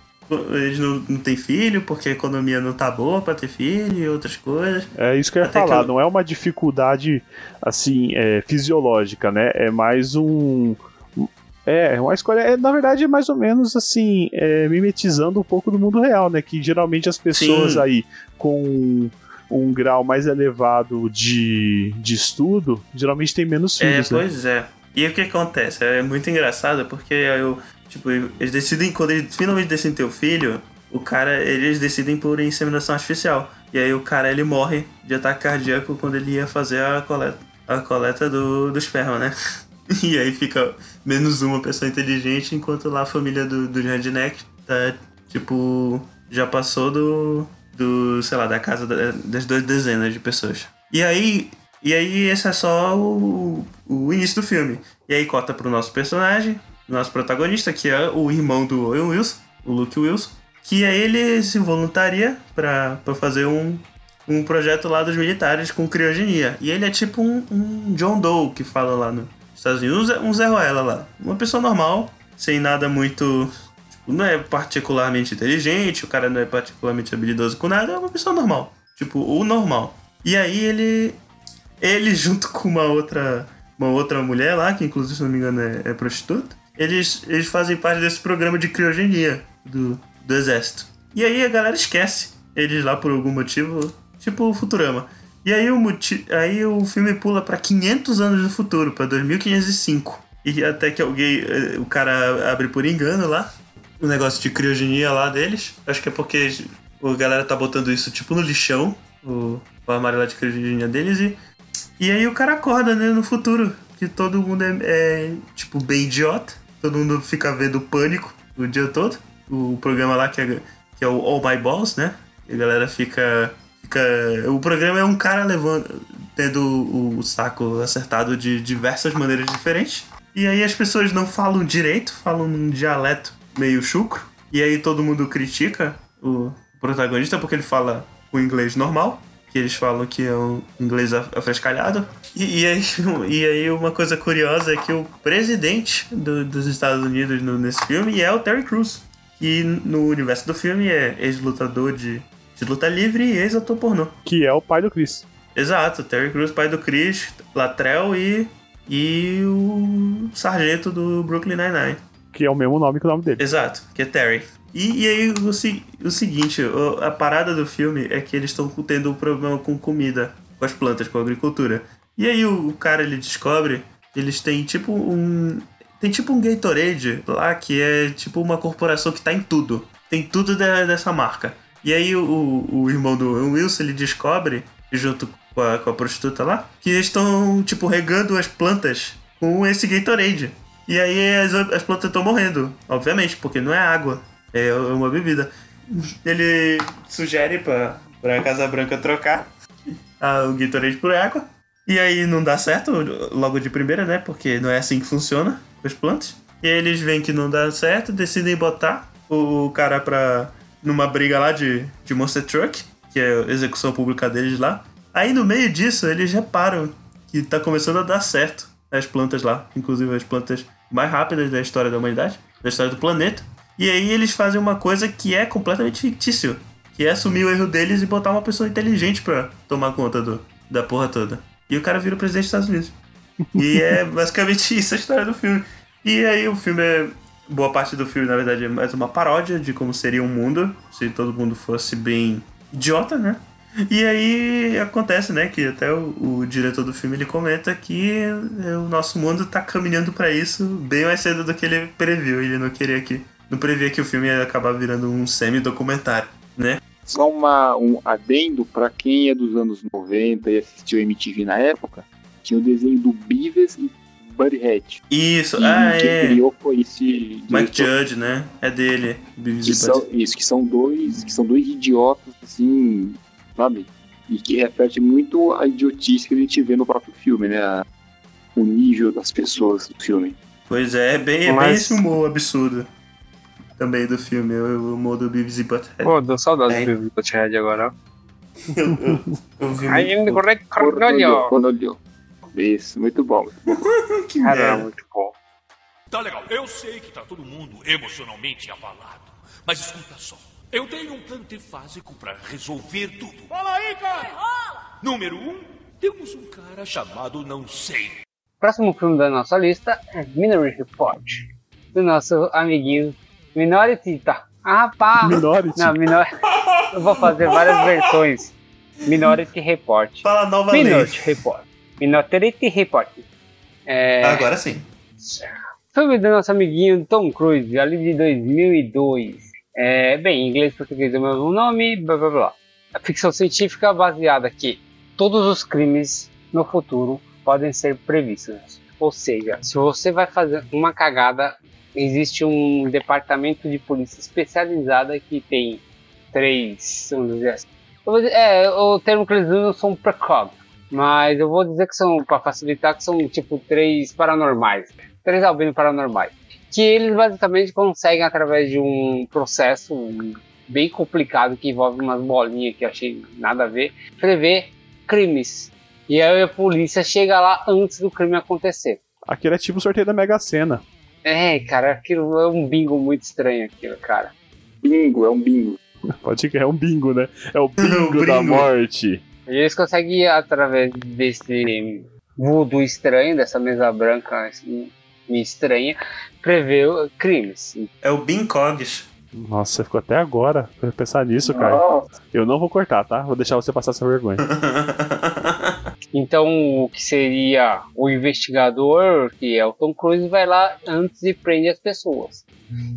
eles não, não têm filho porque a economia não tá boa para ter filho e outras coisas. É isso que eu ia Até falar, eu... não é uma dificuldade assim é, fisiológica, né? É mais um. É, uma escolha. É, na verdade, é mais ou menos assim, é, mimetizando um pouco do mundo real, né? Que geralmente as pessoas Sim. aí com um grau mais elevado de, de estudo, geralmente tem menos é, filhos. É, pois né? é. E o que acontece? É muito engraçado porque eu Tipo, eles decidem, quando eles finalmente decidem ter o filho, o cara, eles decidem por inseminação artificial. E aí o cara, ele morre de ataque cardíaco quando ele ia fazer a coleta, a coleta do, do esperma, né? (laughs) E aí fica menos uma pessoa inteligente, enquanto lá a família do, do redneck tá, tipo, já passou do, do sei lá, da casa da, das duas dezenas de pessoas. E aí, e aí esse é só o, o início do filme. E aí corta pro nosso personagem, nosso protagonista, que é o irmão do Owen Wilson, o Luke Wilson, que aí ele se voluntaria para fazer um, um projeto lá dos militares com criogenia. E ele é tipo um, um John Doe que fala lá nos Estados Unidos, um Zé Ruela lá. Uma pessoa normal, sem nada muito. Tipo, não é particularmente inteligente, o cara não é particularmente habilidoso com nada, é uma pessoa normal. Tipo, o normal. E aí ele. Ele junto com uma outra. Uma outra mulher lá, que inclusive, se não me engano, é, é prostituta eles, eles fazem parte desse programa de criogenia do, do exército. E aí a galera esquece eles lá por algum motivo, tipo Futurama. E aí o, aí o filme pula para 500 anos do futuro, para 2505. E até que alguém, eh, o cara abre por engano lá, o negócio de criogenia lá deles. Acho que é porque a galera tá botando isso tipo no lixão, o, o armário lá de criogenia deles. E, e aí o cara acorda, né, no futuro, que todo mundo é, é tipo bem idiota todo mundo fica vendo Pânico o dia todo. O programa lá que é, que é o All My Balls, né? E a galera fica, fica. O programa é um cara levando. tendo o, o saco acertado de diversas maneiras diferentes. E aí as pessoas não falam direito, falam num dialeto meio chucro. E aí todo mundo critica o protagonista porque ele fala o inglês normal, que eles falam que é um inglês af- afrescalhado. E, e aí, (laughs) e aí uma coisa curiosa é que o presidente do- dos Estados Unidos no- nesse filme é o Terry Crews. Que no universo do filme é ex-lutador de, de luta livre e ex-ator pornô. Que é o pai do Chris. Exato, Terry Crews, pai do Chris, Latrell e, e o sargento do Brooklyn Nine-Nine. Que é o mesmo nome que o nome dele. Exato, que é Terry. E, e aí o, o seguinte, a parada do filme é que eles estão tendo um problema com comida, com as plantas, com a agricultura. E aí o, o cara ele descobre eles têm tipo um. Tem tipo um Gatorade lá que é tipo uma corporação que tá em tudo. Tem tudo dessa marca. E aí o, o, o irmão do Wilson ele descobre, junto com a, com a prostituta lá, que eles estão tipo regando as plantas com esse Gatorade. E aí as, as plantas estão morrendo, obviamente, porque não é água, é uma bebida. Ele sugere pra, pra Casa Branca trocar a- o Gatorade por água. E aí não dá certo logo de primeira, né? Porque não é assim que funciona com as plantas. E aí eles veem que não dá certo, decidem botar o cara pra. numa briga lá de, de Monster Truck, que é a execução pública deles lá. Aí no meio disso, eles reparam que tá começando a dar certo as plantas lá, inclusive as plantas mais rápidas da história da humanidade, da história do planeta. E aí eles fazem uma coisa que é completamente fictício, que é assumir o erro deles e botar uma pessoa inteligente pra tomar conta do, da porra toda. E o cara vira o presidente dos Estados Unidos. E é (laughs) basicamente isso a história do filme. E aí o filme é. Boa parte do filme, na verdade, é mais uma paródia de como seria um mundo se todo mundo fosse bem idiota, né? E aí acontece, né, que até o, o diretor do filme ele comenta que é, o nosso mundo tá caminhando pra isso bem mais cedo do que ele previu. Ele não queria que. Não previa que o filme ia acabar virando um semi-documentário, né? Só uma, um adendo pra quem é dos anos 90 e assistiu MTV na época, tinha o desenho do Beavis e Butthead. Isso, E ah, quem é. criou foi esse Mike diretor, Judge, né? É dele. Beavis que e são, isso, que são dois, que são dois idiotas, assim, sabe? E que reflete muito a idiotice que a gente vê no próprio filme, né? A- o nível das pessoas do filme. Pois é, é bem, é bem Mas- esse humor absurdo também do filme, o humor do Beavis e Butthead. Pô, deu saudade É. do Butthead agora. (laughs) Eu, eu, eu vi muito Cornolho. Isso, muito bom. (laughs) Que Caramba, merda. muito bom. Tá legal, eu sei que tá todo mundo emocionalmente abalado. Mas escuta só. Eu tenho um plano trifásico pra resolver tudo. Fala aí, cara! Número um, temos um cara chamado Não Sei. Próximo filme da nossa lista é Minority Report, do nosso amiguinho Minority. Tá. Ah, pá! Minority. Não, Minority. (laughs) Eu vou fazer várias versões. Minority Report. Fala nova lei. Minority Report. Minority Report. É, Agora sim. filme do nosso amiguinho Tom Cruise, ali de 2002. É, bem, em inglês e português é o mesmo nome, blá blá blá. A ficção científica baseada que todos os crimes no futuro podem ser previstos. Ou seja, se você vai fazer uma cagada, existe um departamento de polícia especializada que tem três, vamos dizer assim. É, o termo que eles usam são precog, mas eu vou dizer que são, para facilitar, que são tipo três paranormais, três albinos paranormais, que eles basicamente conseguem através de um processo bem complicado que envolve umas bolinhas que eu achei nada a ver, prever crimes. E aí a polícia chega lá antes do crime acontecer. Aquele é tipo o sorteio da Mega Sena. É, cara, aquilo é um bingo muito estranho aquilo, cara. Bingo, é um bingo. Pode que é um bingo, né? É o bingo da morte. E eles conseguem, através desse voodoo estranho, dessa mesa branca assim, estranha, prever crimes. É o Bin Cogs. Nossa, ficou até agora pra pensar nisso, cara. Nossa, Eu não vou cortar, tá? Vou deixar você passar essa vergonha. (laughs) Então, o que seria o investigador, que é o Tom Cruise, vai lá antes e prende as pessoas.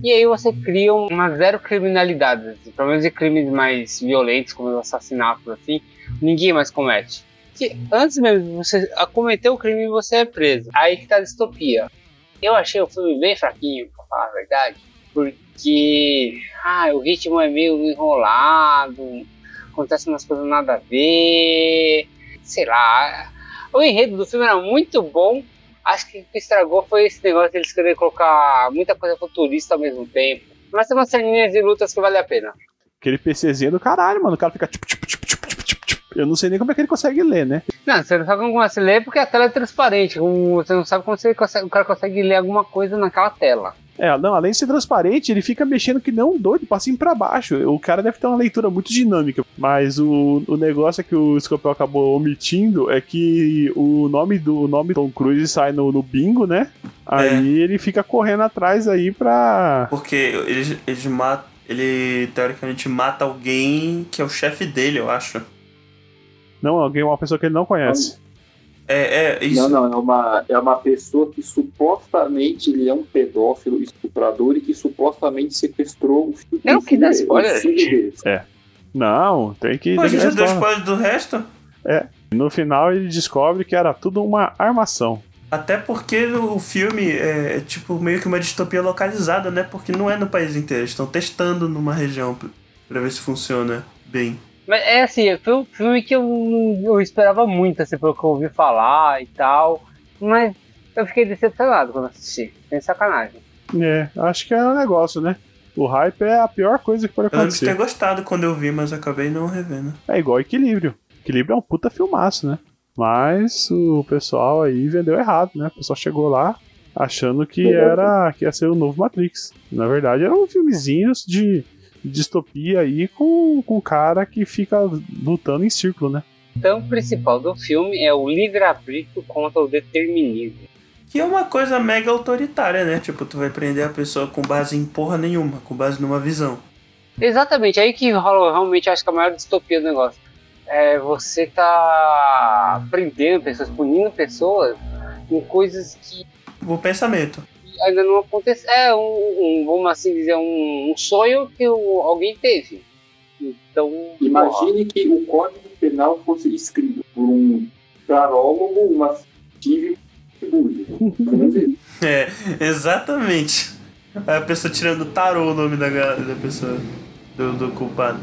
E aí você cria uma zero criminalidade, assim, pelo menos de crimes mais violentos, como os assassinatos, assim, ninguém mais comete. Que antes mesmo você cometer o crime, você é preso. Aí que tá a distopia. Eu achei o filme bem fraquinho, pra falar a verdade, porque ah, o ritmo é meio enrolado, acontece umas coisas nada a ver, sei lá. O enredo do filme era muito bom. Acho que o que estragou foi esse negócio de eles quererem colocar muita coisa futurista ao mesmo tempo. Mas tem umas ceninhas de lutas que vale a pena. Aquele PCzinho é do caralho, mano. O cara fica tipo, tipo, tipo, tipo. Eu não sei nem como é que ele consegue ler, né? Não, você não sabe como você lê porque a tela é transparente. como Você não sabe como você consegue- o cara consegue ler alguma coisa naquela tela. É, não, além de ser transparente, ele fica mexendo que não um doido, e pra baixo. O cara deve ter uma leitura muito dinâmica. Mas o, o negócio é que o Scopel acabou omitindo é que o nome do o nome Tom Cruise sai no, no bingo, né? Aí ele fica correndo atrás aí pra. Porque eles, eles matam. Ele teoricamente mata alguém que é o chefe dele, eu acho. Não, alguém, uma pessoa que ele não conhece. É, é, isso. Não, não, é uma, é uma pessoa que supostamente ele é um pedófilo, estuprador e que supostamente sequestrou o filho Não, que dá spoiler. É. Não, tem que. Pô, a tem que gente já deu spoiler do resto? É. No final ele descobre que era tudo uma armação. Até porque o filme é tipo meio que uma distopia localizada, né? Porque não é no país inteiro. Eles estão testando numa região pra- pra ver se funciona bem. Mas é assim, foi um filme que eu, eu esperava muito, assim, pelo que eu ouvi falar e tal. Mas eu fiquei decepcionado quando assisti. Sem sacanagem. É, acho que é um negócio, né? O hype é a pior coisa que pode Eu lembro de ter acontecer. gostado quando eu vi, mas acabei não revendo. É igual Equilíbrio. Equilíbrio é um puta filmaço, né? Mas o pessoal aí vendeu errado, né? O pessoal chegou lá achando que era que ia ser o novo Matrix. Na verdade, eram filmezinhos de distopia aí com, com um cara que fica lutando em círculo, né? O tema principal do filme é o livre-arbítrio contra o determinismo. Que é uma coisa mega autoritária, né? Tipo, tu vai prender a pessoa com base em porra nenhuma, com base numa visão. Exatamente, aí que rola realmente, acho que a maior distopia do negócio. É você tá prendendo pessoas, punindo pessoas em coisas que O pensamento. Ainda não aconteceu. É um, um, vamos assim dizer, um, um sonho que o- alguém teve. Então, Imagine que o Código Penal fosse escrito por um tarólogo, uma ver. (laughs) É, exatamente. A pessoa tirando tarô o nome da, da pessoa, do, do culpado.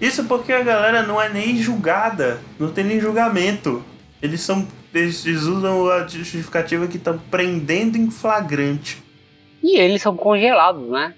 Isso porque a galera não é nem julgada, não tem nem julgamento. Eles são. Eles usam a justificativa que estão prendendo em flagrante. E eles são congelados, né?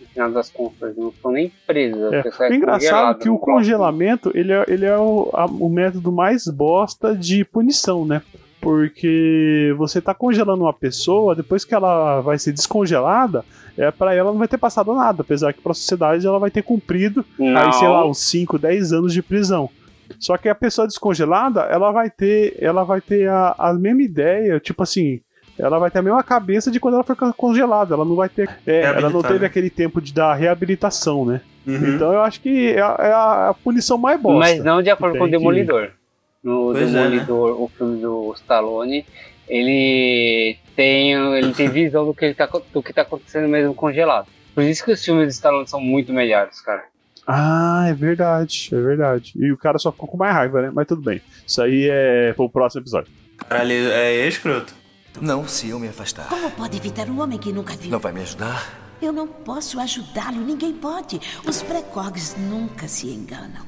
No final das contas, não são nem presos. a É. O engraçado é que o congelamento ele é, ele é o, a- o método mais bosta de punição, né? Porque você tá congelando uma pessoa, depois que ela vai ser descongelada, é para ela não vai ter passado nada, apesar que pra sociedade ela vai ter cumprido aí, sei lá, uns 5, 10 anos de prisão. Só que a pessoa descongelada, ela vai ter, ela vai ter a, a mesma ideia, tipo assim, ela vai ter a mesma cabeça de quando ela foi congelada, ela não vai ter, é, ela não teve aquele tempo de dar reabilitação, né? Uhum. Então eu acho que é a, é a- a punição mais bosta. Mas não de acordo com o tem que- Demolidor. No Pois é, né? Demolidor, o filme do Stallone, ele tem, ele tem visão do que, ele tá, do que tá acontecendo mesmo congelado. Por isso que os filmes do Stallone são muito melhores, cara. Ah, é verdade, é verdade. E o cara só ficou com mais raiva, né? Mas tudo bem. Isso aí é pro próximo episódio. Caralho, é escroto. Não se eu me afastar. Como pode evitar um homem que nunca viu? Não vai me ajudar? Eu não posso ajudá-lo, ninguém pode. Os precogs nunca se enganam.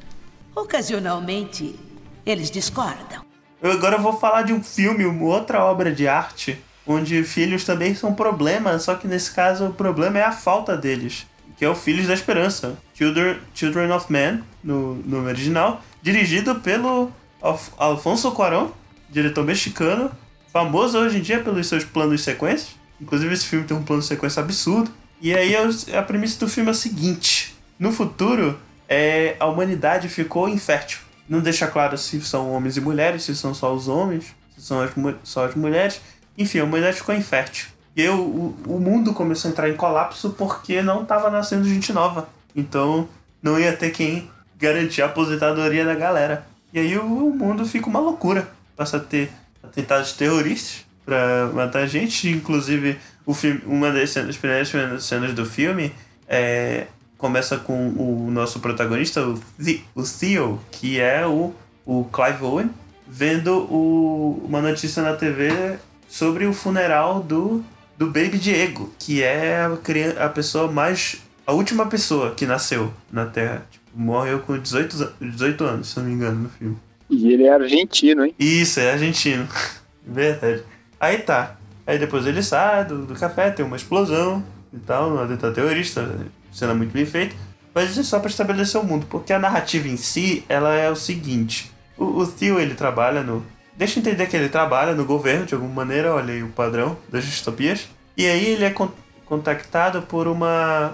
Ocasionalmente, eles discordam. Eu agora vou falar de um filme, uma outra obra de arte, onde filhos também são problema, só que nesse caso o problema é a falta deles, que é o Filhos da Esperança, Children, Children of Man, no, no original, dirigido pelo Alf- Alfonso Cuarón, diretor mexicano, famoso hoje em dia pelos seus planos de sequência. Inclusive esse filme tem um plano sequência absurdo. E aí é a premissa do filme é a seguinte: no futuro, é, a humanidade ficou infértil. Não deixa claro se são homens e mulheres, se são só os homens, se são as, só as mulheres. Enfim, a humanidade ficou infértil. E aí o, o mundo começou a entrar em colapso porque não estava nascendo gente nova. Então não ia ter quem garantir a aposentadoria da galera. E aí o, mundo fica uma loucura. Passa a ter atentados terroristas pra matar gente. Inclusive, o filme, uma das cenas, primeiras cenas do filme é, começa com o nosso protagonista, o, o Theo, que é o, o Clive Owen, vendo o, uma notícia na TV sobre o funeral do, do Baby Diego, que é a, a pessoa mais. A última pessoa que nasceu na Terra. Tipo, morreu com 18, an- 18 anos, se não me engano, no filme. E ele é argentino, hein? Isso, é argentino. (laughs) Verdade. Aí tá. Aí depois ele sai do, do café, tem uma explosão e tal, um atentado terrorista, cena muito bem feita. Mas isso é só pra estabelecer o mundo, porque a narrativa em si, ela é o seguinte. o, o Theo, ele trabalha no. Deixa eu entender que ele trabalha no governo de alguma maneira, olha aí o padrão das distopias. E aí ele é con contactado por uma.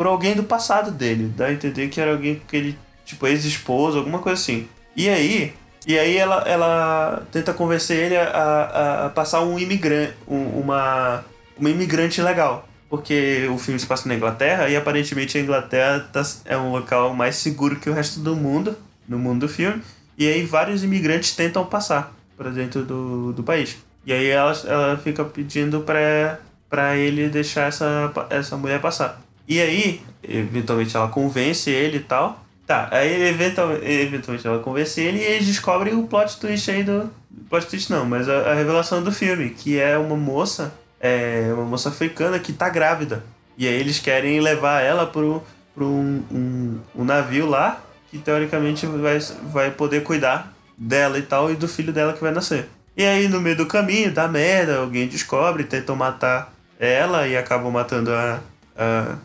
Por alguém do passado dele. Dá a entender que era alguém que ele. tipo, ex-esposo, alguma coisa assim. E aí. E aí ela, ela tenta convencer ele a, a, a passar um imigrante. Um, uma. uma imigrante legal. Porque o filme se passa na Inglaterra e aparentemente a Inglaterra tá, é um local mais seguro que o resto do mundo, no mundo do filme. E aí vários imigrantes tentam passar para dentro do, do país. E aí ela, ela fica pedindo pra ele deixar essa, essa mulher passar. E aí, eventualmente ela convence ele e tal. Tá, aí eventualmente, eventualmente ela convence ele e eles descobrem o plot twist aí do. Plot twist não, mas a, a revelação do filme, que é uma moça, é uma moça africana que tá grávida. E aí eles querem levar ela pro, pro um, um, um navio lá que teoricamente vai, vai poder cuidar dela e tal, e do filho dela que vai nascer. E aí, no meio do caminho, dá merda, alguém descobre, tentam matar ela e acabam matando a, a,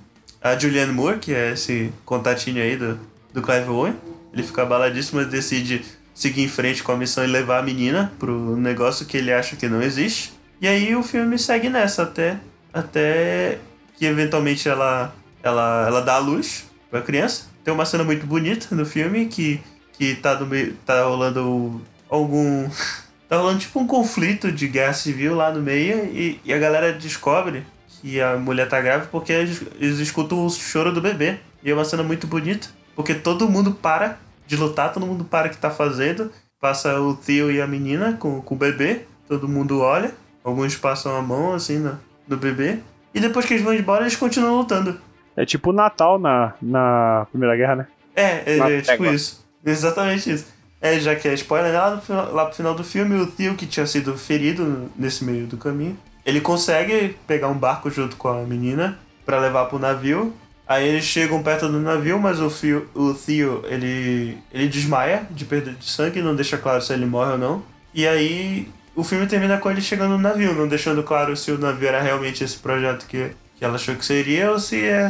a Julianne Moore, que é esse contatinho aí do, do Clive Owen. Ele fica abaladíssimo e decide seguir em frente com a missão e levar a menina pro negócio que ele acha que não existe. E aí o filme segue nessa até, até que eventualmente ela, ela, ela dá a luz pra criança. Tem uma cena muito bonita no filme que, que tá, do meio, tá rolando algum. (laughs) tá rolando tipo um conflito de guerra civil lá no meio e, e a galera descobre que a mulher tá grávida porque eles, eles escutam o choro do bebê. E é uma cena muito bonita. Porque todo mundo para de lutar, todo mundo para o que tá fazendo. Passa o tio e a menina com, com o bebê. Todo mundo olha. Alguns passam a mão assim no, no bebê. E depois que eles vão embora, eles continuam lutando. É tipo Natal na, na Primeira Guerra, né? É, é, é tipo isso. Exatamente isso. É, já que é spoiler, lá, no, lá pro final do filme, o Theo, que tinha sido ferido nesse meio do caminho, ele consegue pegar um barco junto com a menina pra levar pro navio. Aí eles chegam perto do navio, mas o, Fio, o Theo, ele, ele desmaia de perda de sangue, não deixa claro se ele morre ou não. E aí o filme termina com ele chegando no navio, não deixando claro se o navio era realmente esse projeto que, que ela achou que seria ou se é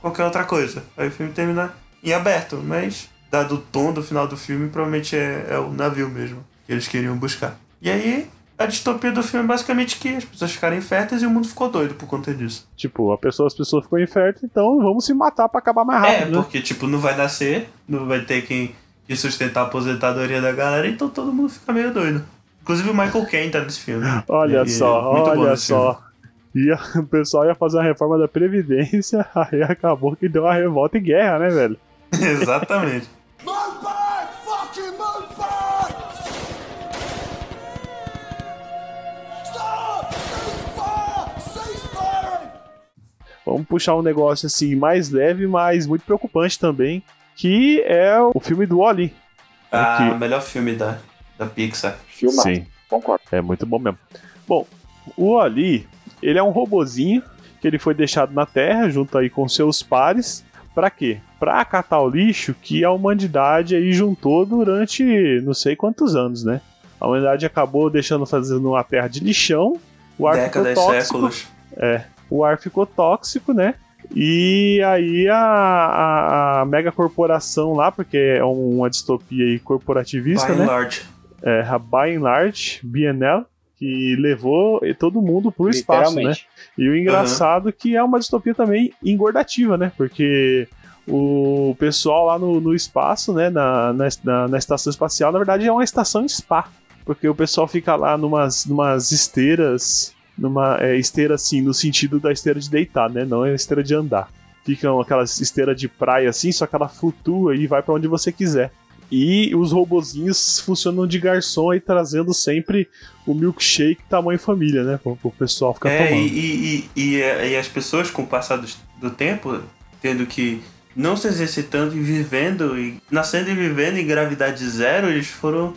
qualquer outra coisa. Aí o filme termina em aberto, mas dado o tom do final do filme, provavelmente é, é o navio mesmo que eles queriam buscar. E aí a distopia do filme é basicamente que as pessoas ficaram férteis e o mundo ficou doido por conta disso. Tipo, a pessoa, as pessoas ficam inférteis, então vamos se matar pra acabar mais É, rápido, né? porque, tipo, não vai nascer, não vai ter quem, sustentar a aposentadoria da galera, então todo mundo fica meio doido. Inclusive o Michael Caine tá nesse filme. Olha E- só, bom olha só. Ia, o pessoal ia fazer uma reforma da Previdência, (laughs) aí acabou que deu uma revolta e guerra, né, velho? (laughs) Exatamente. Vamos puxar um negócio assim mais leve, mas muito preocupante também, que é o filme do Oli. Ah, o melhor filme da, da Pixar. Filmar. Sim, Concordo. é muito bom mesmo. Bom, o Ali, ele é um robozinho que ele foi deixado na Terra junto aí com seus pares. Pra quê? Pra catar o lixo que a humanidade aí juntou durante não sei quantos anos, né? A humanidade acabou deixando fazendo uma terra de lixão. O ar Décadas, tóxico. séculos. É, o ar ficou tóxico, né? E aí a, a, a mega corporação lá, porque é uma distopia aí corporativista, By and né? large. É, a By and Large, BNL, que levou todo mundo pro espaço, né? E o engraçado que é uma distopia também engordativa, né? Porque o pessoal lá no, no espaço, né? Na, na, na- na estação espacial, na verdade é uma estação spa. Porque o pessoal fica lá numas, numas esteiras. Numa é, esteira assim, no sentido da esteira de deitar, né? Não é esteira de andar. Ficam aquelas esteiras de praia assim, só que ela flutua e vai pra onde você quiser. E os robozinhos funcionam de garçom aí, trazendo sempre o milkshake tamanho família, né? Pro, pro pessoal ficar É, tomando. e, e, e, e- e as pessoas, com o passar do, do tempo, tendo que não se exercitando e vivendo, e nascendo e vivendo em gravidade zero, eles foram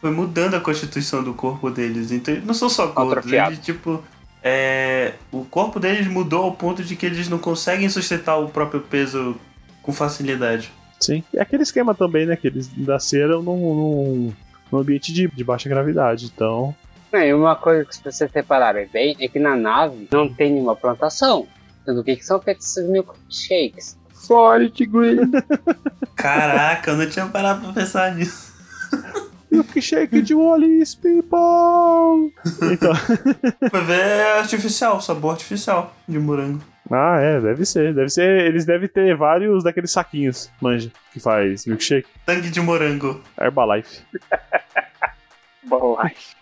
foi mudando a constituição do corpo deles. Então eles não são só gordos, eles, tipo. É, o corpo deles mudou ao ponto de que eles não conseguem sustentar o próprio peso com facilidade. Sim. É aquele esquema também, né? Que eles nasceram num, num, num ambiente de, de baixa gravidade. Então. É, e uma coisa que vocês repararem bem é que na nave não tem nenhuma plantação. Então, do que, que são feitos esses milkshakes? Solid Green. (laughs) Caraca, eu não tinha parado pra pensar nisso. (laughs) Milkshake de Wallis, people! Então, (laughs) Vai ver é artificial, sabor artificial de morango. ah, é, deve ser. Deve ser. Eles devem ter vários daqueles saquinhos, manja, que faz milkshake. Tangue de morango. Herbalife. (laughs) Bom,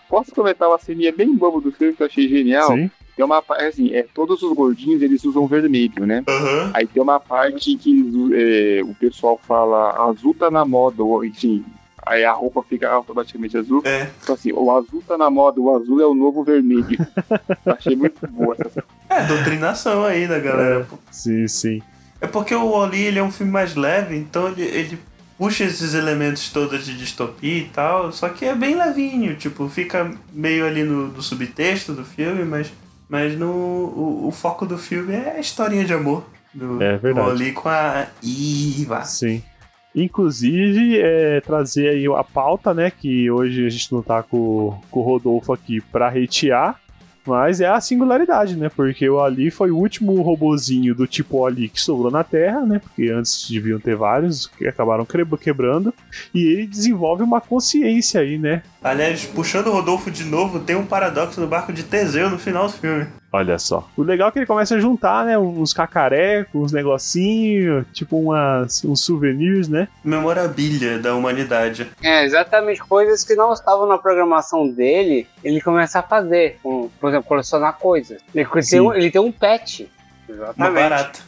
Posso comentar uma ceninha bem boba do filme que eu achei genial? Sim. Tem uma parte, assim, é, todos os gordinhos eles usam vermelho, né? Aham. Aí tem uma parte que eles, é, o pessoal fala azul tá na moda, ou enfim. Aí a roupa fica automaticamente azul. É. Então assim, o azul tá na moda, o azul é o novo vermelho. (laughs) Achei muito boa essa É, doutrinação aí da galera. pô. Sim, sim. É porque o Oli ele é um filme mais leve, então ele, ele puxa esses elementos todos de distopia e tal, só que é bem levinho, tipo, fica meio ali no, no subtexto do filme, mas, mas no, o, o foco do filme é a historinha de amor do, É verdade. do Oli com a Iva. Sim. Inclusive, é, trazer aí a pauta, né? Que hoje a gente não tá com, com o Rodolfo aqui pra hatear, mas é a singularidade, né? Porque o Ali foi o último robozinho do tipo Ali que sobrou na Terra, né? Porque antes deviam ter vários que acabaram quebrando. E ele desenvolve uma consciência aí, né? Aliás, puxando o Rodolfo de novo, tem um paradoxo do barco de Teseu no final do filme. Olha só. O legal é que ele começa a juntar, né? Uns cacarecos, uns negocinhos, tipo umas, uns souvenirs, né? Memorabilha da humanidade. É, exatamente coisas que não estavam na programação dele, ele começa a fazer. Como, por exemplo, colecionar coisas. Ele tem, Sim. um, ele tem um pet. Uma Exatamente. barata.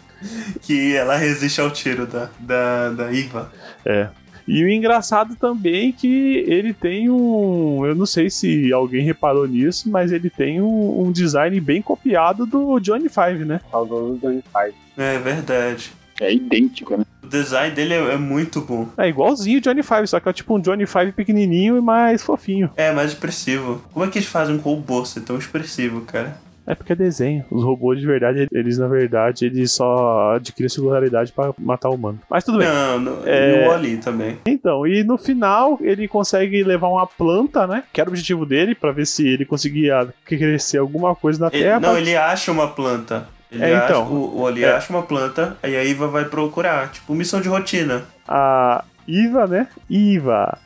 Que ela resiste ao tiro da, da, da Iva. É. E o engraçado também é que ele tem um. Eu não sei se alguém reparou nisso, mas ele tem um, um design bem copiado do Johnny Five, né? Saudoso Johnny Five. É verdade. É idêntico, né? O design dele é, é muito bom. É igualzinho o Johnny Five, só que é tipo um Johnny Five pequenininho e mais fofinho. É, mais expressivo. Como é que eles fazem um robô ser tão expressivo, cara? É porque é desenho. Os robôs de verdade, eles na verdade, eles só adquirem singularidade pra matar o humano. Mas tudo bem. Não, no, É. e o Oli também. Então, e no final ele consegue levar uma planta, né? Que era o objetivo dele, pra ver se ele conseguia crescer alguma coisa na Ele- Terra. não, pra- ele acha uma planta. Ele É, acha, então. o, o Oli É. acha uma planta, aí a Iva vai procurar. Tipo, missão de rotina. A Iva, né? Iva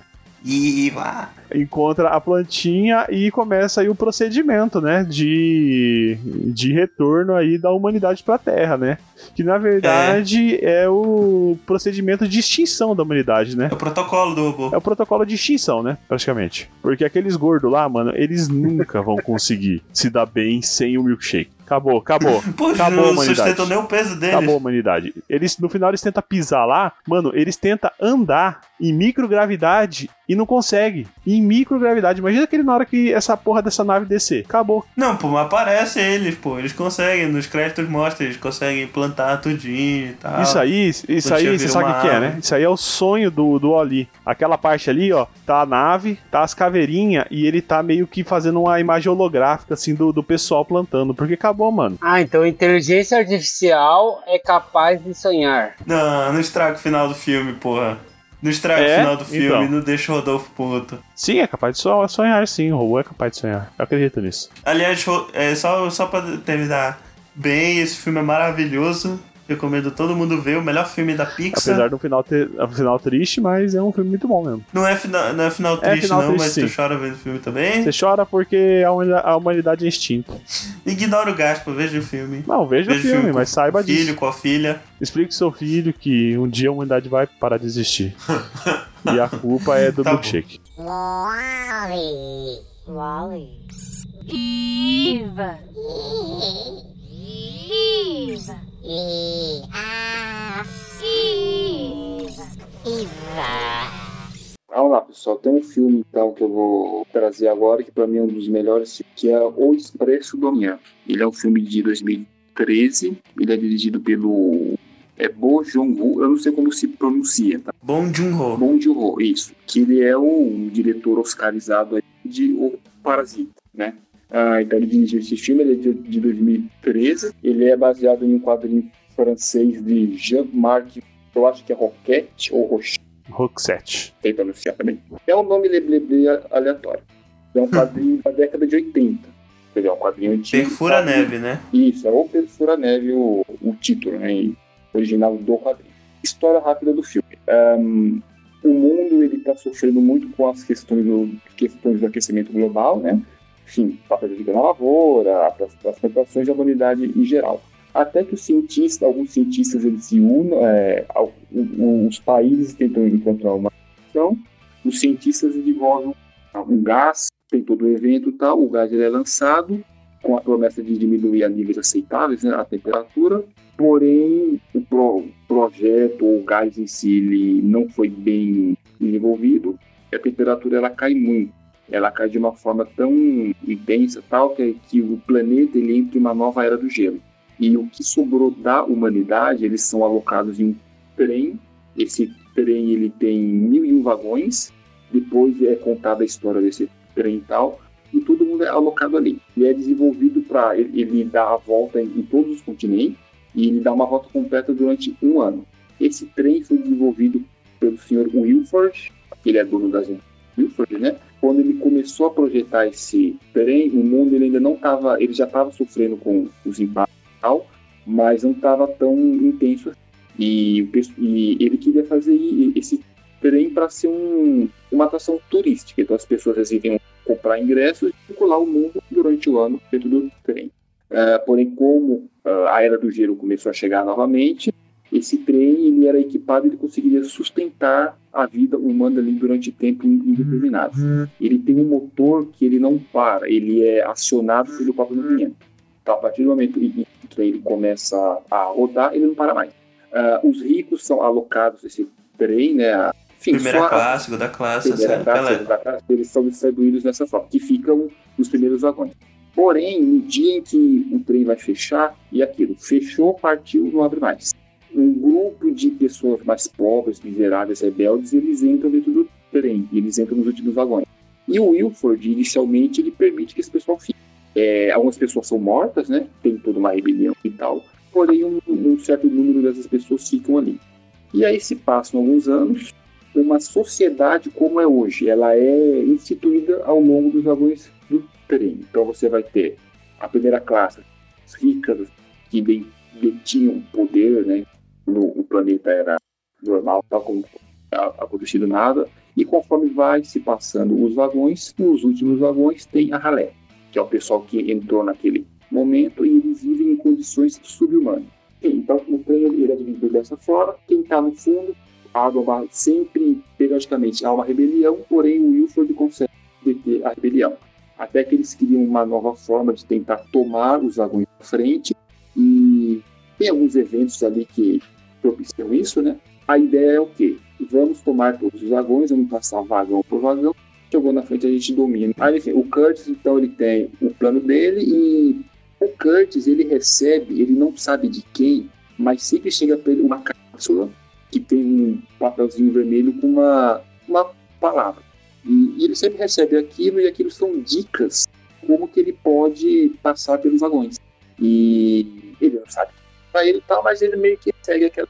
Iva! Encontra a plantinha e começa aí o procedimento, né, de, de retorno aí da humanidade para a Terra, né? Que na verdade é. o procedimento de extinção da humanidade, né? É o protocolo do robô. É o protocolo de extinção, né? Praticamente. Porque aqueles gordos lá, mano, eles nunca vão conseguir se dar bem sem o milkshake. Acabou, acabou. (laughs) Pô, acabou a não humanidade. sustentam nem o peso deles. Acabou a humanidade. Eles, no final, eles tentam pisar lá, mano, eles tentam andar em microgravidade e não consegue. Em microgravidade. Imagina aquele na hora que essa porra dessa nave descer. Acabou. Não, pô, mas aparece eles, pô. Eles conseguem, nos créditos mostra, eles conseguem plantar tudinho e tal. Isso aí, isso Quando aí, você sabe o que, é, né? Isso aí é o sonho do, do Oli. Aquela parte ali, ó, tá a nave, tá as caveirinhas e ele tá meio que fazendo uma imagem holográfica, assim, do, do pessoal plantando. Porque acabou, mano. Ah, então inteligência artificial é capaz de sonhar. Não, não estraga o final do filme, porra. Não estraga É? o final do filme, Então. não deixa o Rodolfo puto. Sim, é capaz de so- sonhar, sim. O robô é capaz de sonhar. Eu acredito nisso. Aliás, é, só, só pra terminar bem, esse filme é maravilhoso. Recomendo todo mundo ver, o melhor filme da Pixar. Apesar do final ter um final triste, mas é um filme muito bom mesmo. Não é, final, não é final É triste, final não, triste, mas sim. tu chora vendo o filme também. Você chora porque a humani- a humanidade é extinta. (laughs) Ignora o Gaspar, veja o filme. Não, veja o Veja filme, com mas saiba o filho, disso. com a filha. Explique pro seu filho que um dia a humanidade vai parar de existir. (laughs) e a culpa é do Tá milkshake. Wally. Wally. Eva. Eva. Eva. Eva. Vamos lá, pessoal. Tem um filme então que eu vou trazer agora que pra mim é um dos melhores, que é O Expresso do Amanhã. Ele é um filme de 2013. Ele é dirigido pelo é Bo Joon-ho. Eu não sei como se pronuncia, tá? Bom Joon-ho. Bong Joon-ho, isso. Que ele é um diretor oscarizado aí de O Parasita, né? Ah, então ele dirigiu esse filme, ele é de, de 2013. Ele é baseado em um quadrinho francês de Jean-Marc, eu acho que é Roquette ou Rocher Roxette. sei pronunciar também. É um nome aleatório. É um quadrinho da década de 80. Quer dizer, é um quadrinho antigo. Perfura quadrinho- neve, né? Isso, é o Perfura Neve o, o título, né, original do quadrinho. História rápida do filme. Ahn, o mundo ele está sofrendo muito com as questões do, questões do aquecimento global, né? Enfim, falta de na lavoura, para as plantações da humanidade em geral. Até que os cientistas, alguns cientistas, eles se unam, é, os países tentam encontrar uma solução, os cientistas desenvolvem um gás, tem todo o evento e tal, o gás ele é lançado com a promessa de diminuir a níveis aceitáveis né, a temperatura, porém o pro, projeto o gás em si ele não foi bem desenvolvido, a temperatura ela cai muito. Ela cai de uma forma tão intensa tal que, que o planeta ele entra em uma nova era do gelo. E o que sobrou da humanidade, eles são alocados em um trem. Esse trem ele tem mil e um vagões. Depois é contada a história desse trem e tal e todo mundo é alocado ali. Ele é desenvolvido para ele, ele dar a volta em, em, todos os continentes e ele dá uma volta completa durante um ano. Esse trem foi desenvolvido pelo senhor Wilford, ele é dono das Wilford, né? Quando ele começou a projetar esse trem, o mundo ele ainda não estava, ele já estava sofrendo com os impactos, mas não estava tão intenso. Assim. E, e ele queria fazer esse trem para ser um, uma atração turística. Então as pessoas recebiam comprar ingressos e circular o mundo durante o ano dentro do trem. Uh, porém, como uh, a era do gelo começou a chegar novamente, esse trem ele era equipado e ele conseguiria sustentar a vida humana ali durante tempo indeterminado. Ele tem um motor que ele não para, ele é acionado pelo próprio movimento. Então, a partir do momento em que o trem começa a rodar, ele não para mais. Uh, os ricos são alocados esse trem, né, enfim, primeira classe, segunda classe, primeira assim, classe, segunda classe, eles são distribuídos dessa forma, que ficam nos primeiros vagões. Porém, no dia em que o trem vai fechar, e aquilo, fechou, partiu, não abre mais. Um grupo de pessoas mais pobres, miseráveis, rebeldes, eles entram dentro do trem, eles entram nos últimos vagões. E o Wilford, inicialmente, ele permite que esse pessoal fique. É, algumas pessoas são mortas, né? Tem toda uma rebelião e tal. Porém, um, um certo número dessas pessoas ficam ali. E aí se passam alguns anos, uma sociedade como é hoje. Ela é instituída ao longo dos vagões do trem. Então você vai ter a primeira classe, as ricas, que detinham poder, né? No, o planeta era normal, tal como acontecido nada. E conforme vai se passando os vagões, nos últimos vagões tem a ralé, que é o pessoal que entrou naquele momento e eles vivem em condições subhumanas. Então o trem ele é dividido dessa forma. Quem está no fundo há uma, sempre, periodicamente, há uma rebelião, porém o Wilford consegue deter a rebelião. Até que eles criam uma nova forma de tentar tomar os vagões à frente, e tem alguns eventos ali que propiciam isso, né? A ideia é o quê? Vamos tomar todos os vagões, vamos passar vagão por vagão, chegou na frente a gente domina. Aí, enfim, o Curtis, então, ele tem o plano dele e o Curtis, ele recebe, ele não sabe de quem, mas sempre chega para ele uma cápsula que tem um papelzinho vermelho com uma, uma palavra. E, e ele sempre recebe aquilo e aquilo são dicas como que ele pode passar pelos vagões. E ele não sabe para ele tal, mas ele meio que segue aquela.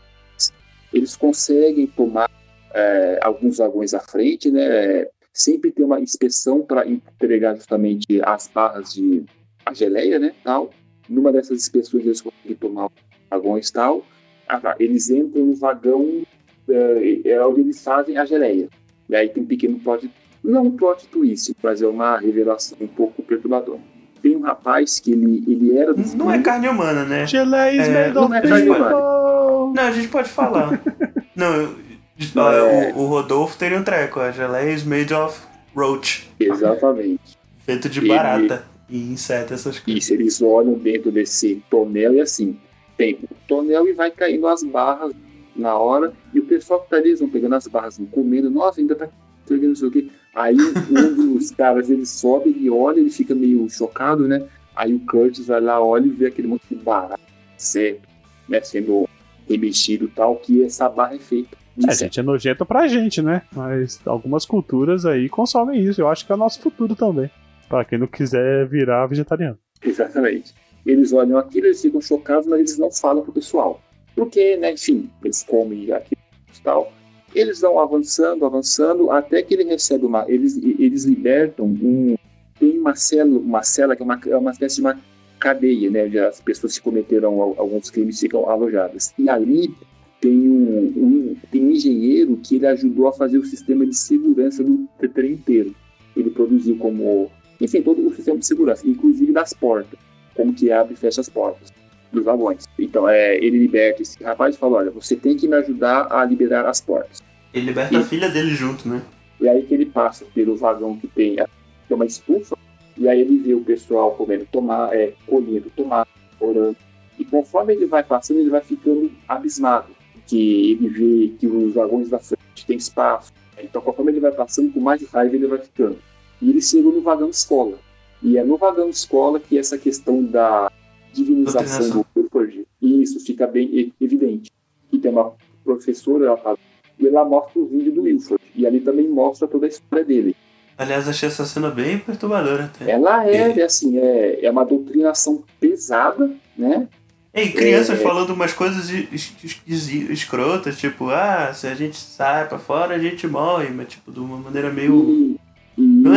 Eles conseguem tomar é, alguns vagões à frente, né? Sempre tem uma inspeção para entregar justamente as barras de a geleia, né? Tal. Numa dessas inspeções eles conseguem tomar vagões tal. Ah, tá. Eles entram no vagão é, é onde eles fazem a geleia. E aí tem um pequeno plot, não um plot twist, mas é uma revelação um pouco perturbadora. Tem um rapaz que ele, ele era do Não fundo. é carne humana, né? Geleia é, não é carne humana. Não, a gente pode falar. (laughs) não, é... o, o, Rodolfo teria um treco. A geleia is made of roach. Exatamente. Feito de barata e inseto, essas coisas. Isso, eles olham dentro desse tonel e assim, tem o tonel e vai caindo as barras na hora, e o pessoal que tá ali, eles vão pegando as barras, vão comendo, nossa, ainda tá pegando não sei o quê. Aí um dos caras, ele sobe, ele olha, ele fica meio chocado, né? Aí o Curtis vai lá, olha e vê aquele monte de barra, certo, né, sendo remexido tal, que essa barra é feita. É, gente, é nojento pra gente, né? Mas algumas culturas aí consomem isso. Eu acho que é o nosso futuro também. Para quem não quiser virar vegetariano. Exatamente. Eles olham aquilo, eles ficam chocados, mas eles não falam pro pessoal. Porque, né, enfim, eles comem aquilo e tal. Eles vão avançando, avançando, até que ele recebe uma. Eles, eles libertam um. Tem uma cela, uma cela que é uma, é uma espécie de uma cadeia, né? Onde as pessoas que cometeram alguns crimes ficam alojadas. E ali tem um, um, tem um engenheiro que ele ajudou a fazer o sistema de segurança do trem inteiro. Ele produziu como, enfim, todo o sistema de segurança, inclusive das portas, como que abre e fecha as portas dos vagões. Então, é, ele liberta esse rapaz e fala, olha, você tem que me ajudar a liberar as portas. Ele liberta E- a filha dele junto, né? E aí que ele passa pelo vagão que tem, a- tem uma estufa, e aí ele vê o pessoal comendo tomate, é, colhendo tomate, orando. E conforme ele vai passando, ele vai ficando abismado. Que ele vê que os vagões da frente tem espaço. Então, conforme ele vai passando, com mais raiva ele vai ficando. E ele chega no vagão escola. E é no vagão escola que essa questão da divinização do Wilford, isso fica bem e- evidente. E tem uma professora, ela fala, e ela mostra o vídeo do Wilford. E ali também mostra toda a história dele. Aliás, achei essa cena bem perturbadora até. Ela é, é assim, é, é uma doutrinação pesada, né? E crianças É. falando umas coisas es- es- es- escrotas, tipo, ah, se a gente sai pra fora, a gente morre, mas tipo, de uma maneira meio. Isso,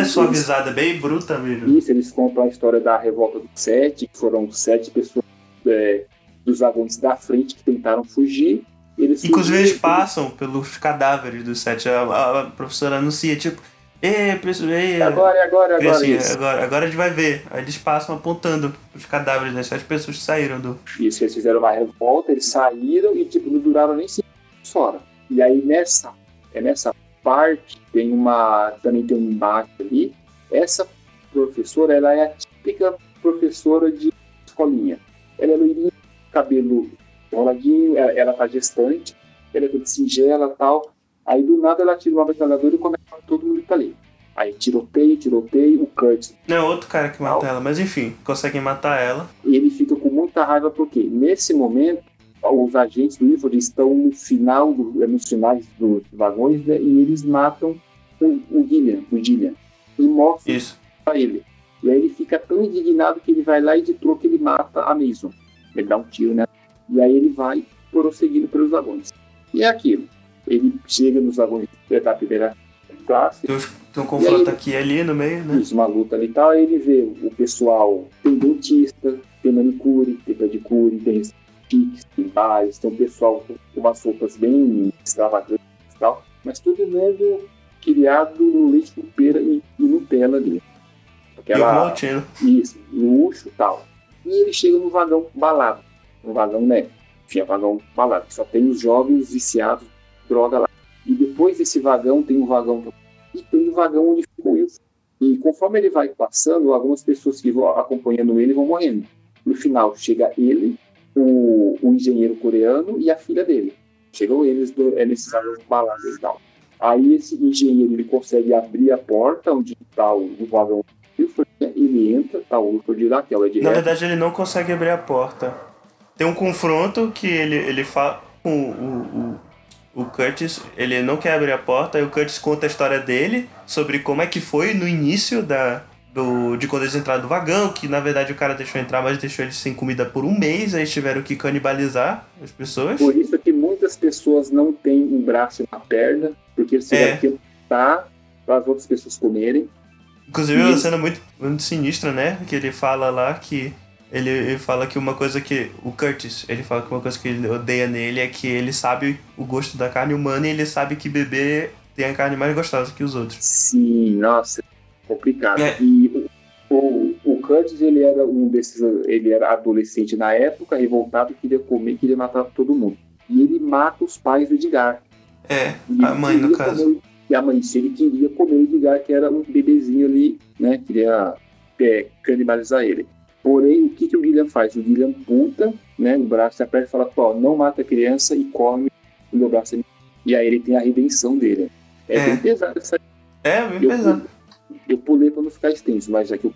suavizada, bem bruta mesmo. Isso, eles contam a história da revolta do Sete, que foram sete pessoas é, dos vagões da frente que tentaram fugir. Eles Inclusive, eles passam pelos cadáveres dos sete. A, a- a professora anuncia, tipo, Ê, pessoal, ei, Agora, agora, agora, criancinha, isso. agora, agora a gente vai ver. Aí eles passam apontando os cadáveres das sete pessoas que saíram do. Isso, eles fizeram uma revolta, eles saíram e tipo, não duraram nem cinco minutos fora. E aí nessa, é nessa parte tem uma. também tem um embate ali. Essa professora, ela é a típica professora de escolinha. Ela é loirinha, cabelo enroladinho, ela, ela tá gestante, ela é toda singela tal. Aí do nada ela tira uma metralhadora e começa todo mundo que tá ali. Aí tiroteio, tiroteio, o Curtis Não, é outro cara que mata ela, mas enfim, conseguem matar ela. e ele fica com muita raiva porque nesse momento os agentes do Ilford estão no final do, é, nos finais dos vagões né, e eles matam o, o Gillian, o Gillian e mostram Isso. pra ele. E aí ele fica tão indignado que ele vai lá e de troco ele mata a Mason. Ele dá um tiro né? E aí ele vai prosseguindo pelos vagões. E é aquilo. Ele chega nos vagões da primeira classe. Tem, tem um confronto aqui e ali no meio, né? Isso, uma luta ali e tal, aí ele vê o pessoal, tem dentista, tem manicure, tem pedicure, tem chiques, tem bares, tem um pessoal com umas roupas bem extravagantes e tal, mas todo mundo criado no leite com pera e, e Nutella ali. E o Maltino. Isso, luxo e tal. E ele chega no vagão balado, no vagão, né? Enfim, é vagão balado, só tem os jovens viciados, droga lá. E depois desse vagão tem um vagão e tem um vagão onde ficou o Wilson. E conforme ele vai passando, algumas pessoas que vão acompanhando ele vão morrendo. No final, chega ele, o, o engenheiro coreano e a filha dele. Chegam eles do, é, vagões balados e tal. Aí esse engenheiro ele consegue abrir a porta onde está o, o vagão Wilford, né? ele entra, tá o Wilford lá, que é Na verdade, ele não consegue abrir a porta. Tem um confronto que ele, ele fala com o, o, o Curtis, ele não quer abrir a porta, aí o Curtis conta a história dele sobre como é que foi no início da, do, de quando eles entraram do vagão, que na verdade o cara deixou entrar, mas deixou eles sem comida por um mês, aí tiveram que canibalizar as pessoas. Por isso que muitas pessoas não têm um braço e uma perna, porque eles tiveram É. que lutar para as outras pessoas comerem. Inclusive, é uma cena muito, muito sinistra, né? Que ele fala lá que. Ele, ele fala que uma coisa que. O Curtis, ele fala que uma coisa que ele odeia nele é que ele sabe o gosto da carne humana e ele sabe que bebê tem a carne mais gostosa que os outros. Sim, nossa, complicado. É. E o, o, o Curtis, ele era um desses, ele era adolescente na época, revoltado, queria comer, queria matar todo mundo. E ele mata os pais do Edgar. É, E a mãe, no caso. comer- e a mãe, se ele queria comer o Edgar, que era um bebezinho ali, né? Queria é, canibalizar ele. Porém, o que, que o Guilherme faz? O Guilherme puta, né? O braço se aperta e fala, ó, não mata a criança e come o meu braço. E aí ele tem a redenção dele. É, É. bem pesado essa É, bem eu, pesado. Eu pulei pra não ficar extenso, mas já que eu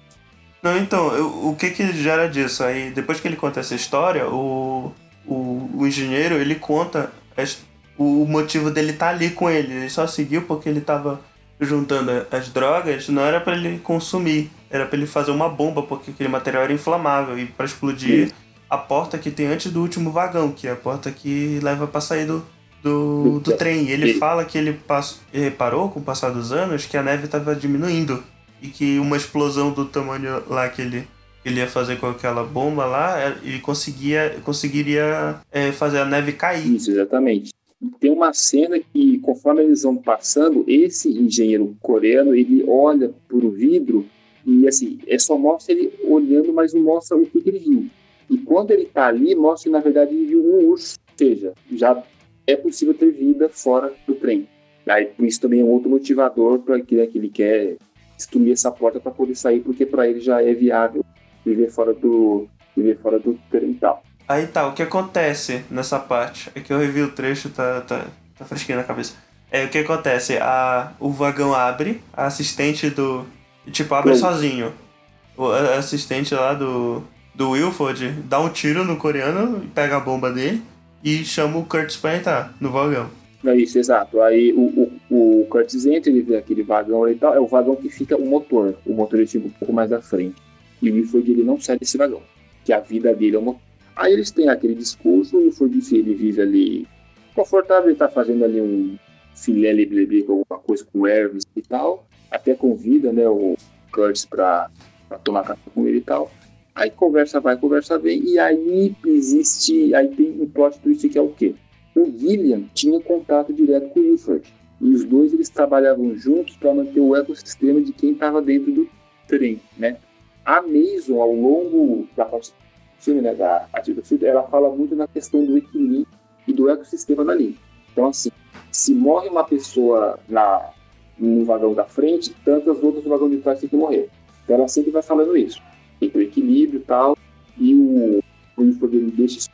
Não, então, eu- o que que gera disso? Aí, depois que ele conta essa história, o, o, o engenheiro, ele conta as- o motivo dele estar ali com ele. Ele só seguiu porque ele tava juntando as drogas, não era pra ele consumir, era pra ele fazer uma bomba, porque aquele material era inflamável e pra explodir a porta que tem antes do último vagão, que é a porta que leva pra sair do, do, do trem. E ele fala que ele pass- reparou com o passar dos anos que a neve estava diminuindo e que uma explosão do tamanho lá que ele, ele ia fazer com aquela bomba lá, é- ele conseguia, conseguiria é, fazer a neve cair. Isso, exatamente. Tem uma cena que, conforme eles vão passando, esse engenheiro coreano, ele olha por o vidro e, assim, é só mostra ele olhando, mas não mostra o que, que ele viu. E quando ele tá ali, mostra que, na verdade, ele viu um urso. Ou seja, já é possível ter vida fora do trem. Aí, por isso também é um outro motivador para que, né, que ele quer destruir essa porta para poder sair, porque para ele já é viável viver fora do viver fora do trem e tal. Aí tá, o que acontece nessa parte? É que eu revi o trecho, tá, tá, tá fresquinho na cabeça. É, o que acontece? A, o vagão abre, a assistente do. Tipo, abre Oi. sozinho. O a- assistente lá do. Do Wilford dá um tiro no coreano, pega a bomba dele e chama o Curtis pra entrar no vagão. É isso, exato. Aí o, o, o Curtis entra, ele vê aquele vagão e tal, é o vagão que fica o motor. O motor ele fica um pouco mais à frente. E o Wilford ele não sai desse vagão, que a vida dele é o motor. Aí eles têm aquele discurso, o Wilford ele vive ali confortável, ele tá fazendo ali um filé libre com alguma coisa com Hermes e tal. Até convida, né, o Curtis pra tomar café com ele e tal. Aí conversa vai, conversa vem, e aí existe, aí tem um plot twist que é o quê? O Gillian tinha contato direto com o Wilford. E os dois eles trabalhavam juntos para manter o ecossistema de quem estava dentro do trem, né? A Mason, ao longo da parte do filme, né, da Ativa ela fala muito na questão do equilíbrio e do ecossistema dali. Então, assim, se morre uma pessoa na, no vagão da frente, tantas outras no vagão de trás têm que morrer. Então, ela sempre vai falando isso. Tem que ter o equilíbrio e tal. E o, o Wilford ele deixa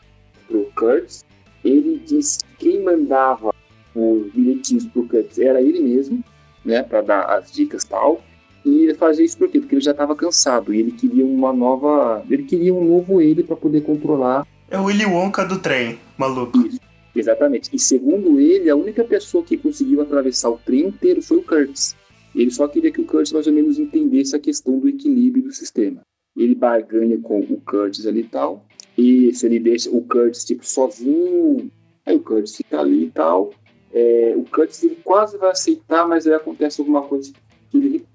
pro Kurtz. Ele diz que quem mandava os bilhetinhos pro Kurtz era ele mesmo, né, para dar as dicas e tal. E ele fazia isso por quê? Porque ele já estava cansado e ele queria uma nova, ele queria um novo ele para poder controlar. É o Willy Wonka do trem, maluco. Isso, exatamente. E segundo ele, a única pessoa que conseguiu atravessar o trem inteiro foi o Kurtz. Ele só queria que o Kurtz mais ou menos entendesse a questão do equilíbrio do sistema. Ele barganha com o Kurtz ali e tal. E se ele deixa o Kurtz tipo sozinho, aí o Kurtz fica ali e tal. É, o Kurtz ele quase vai aceitar, mas aí acontece alguma coisa que ele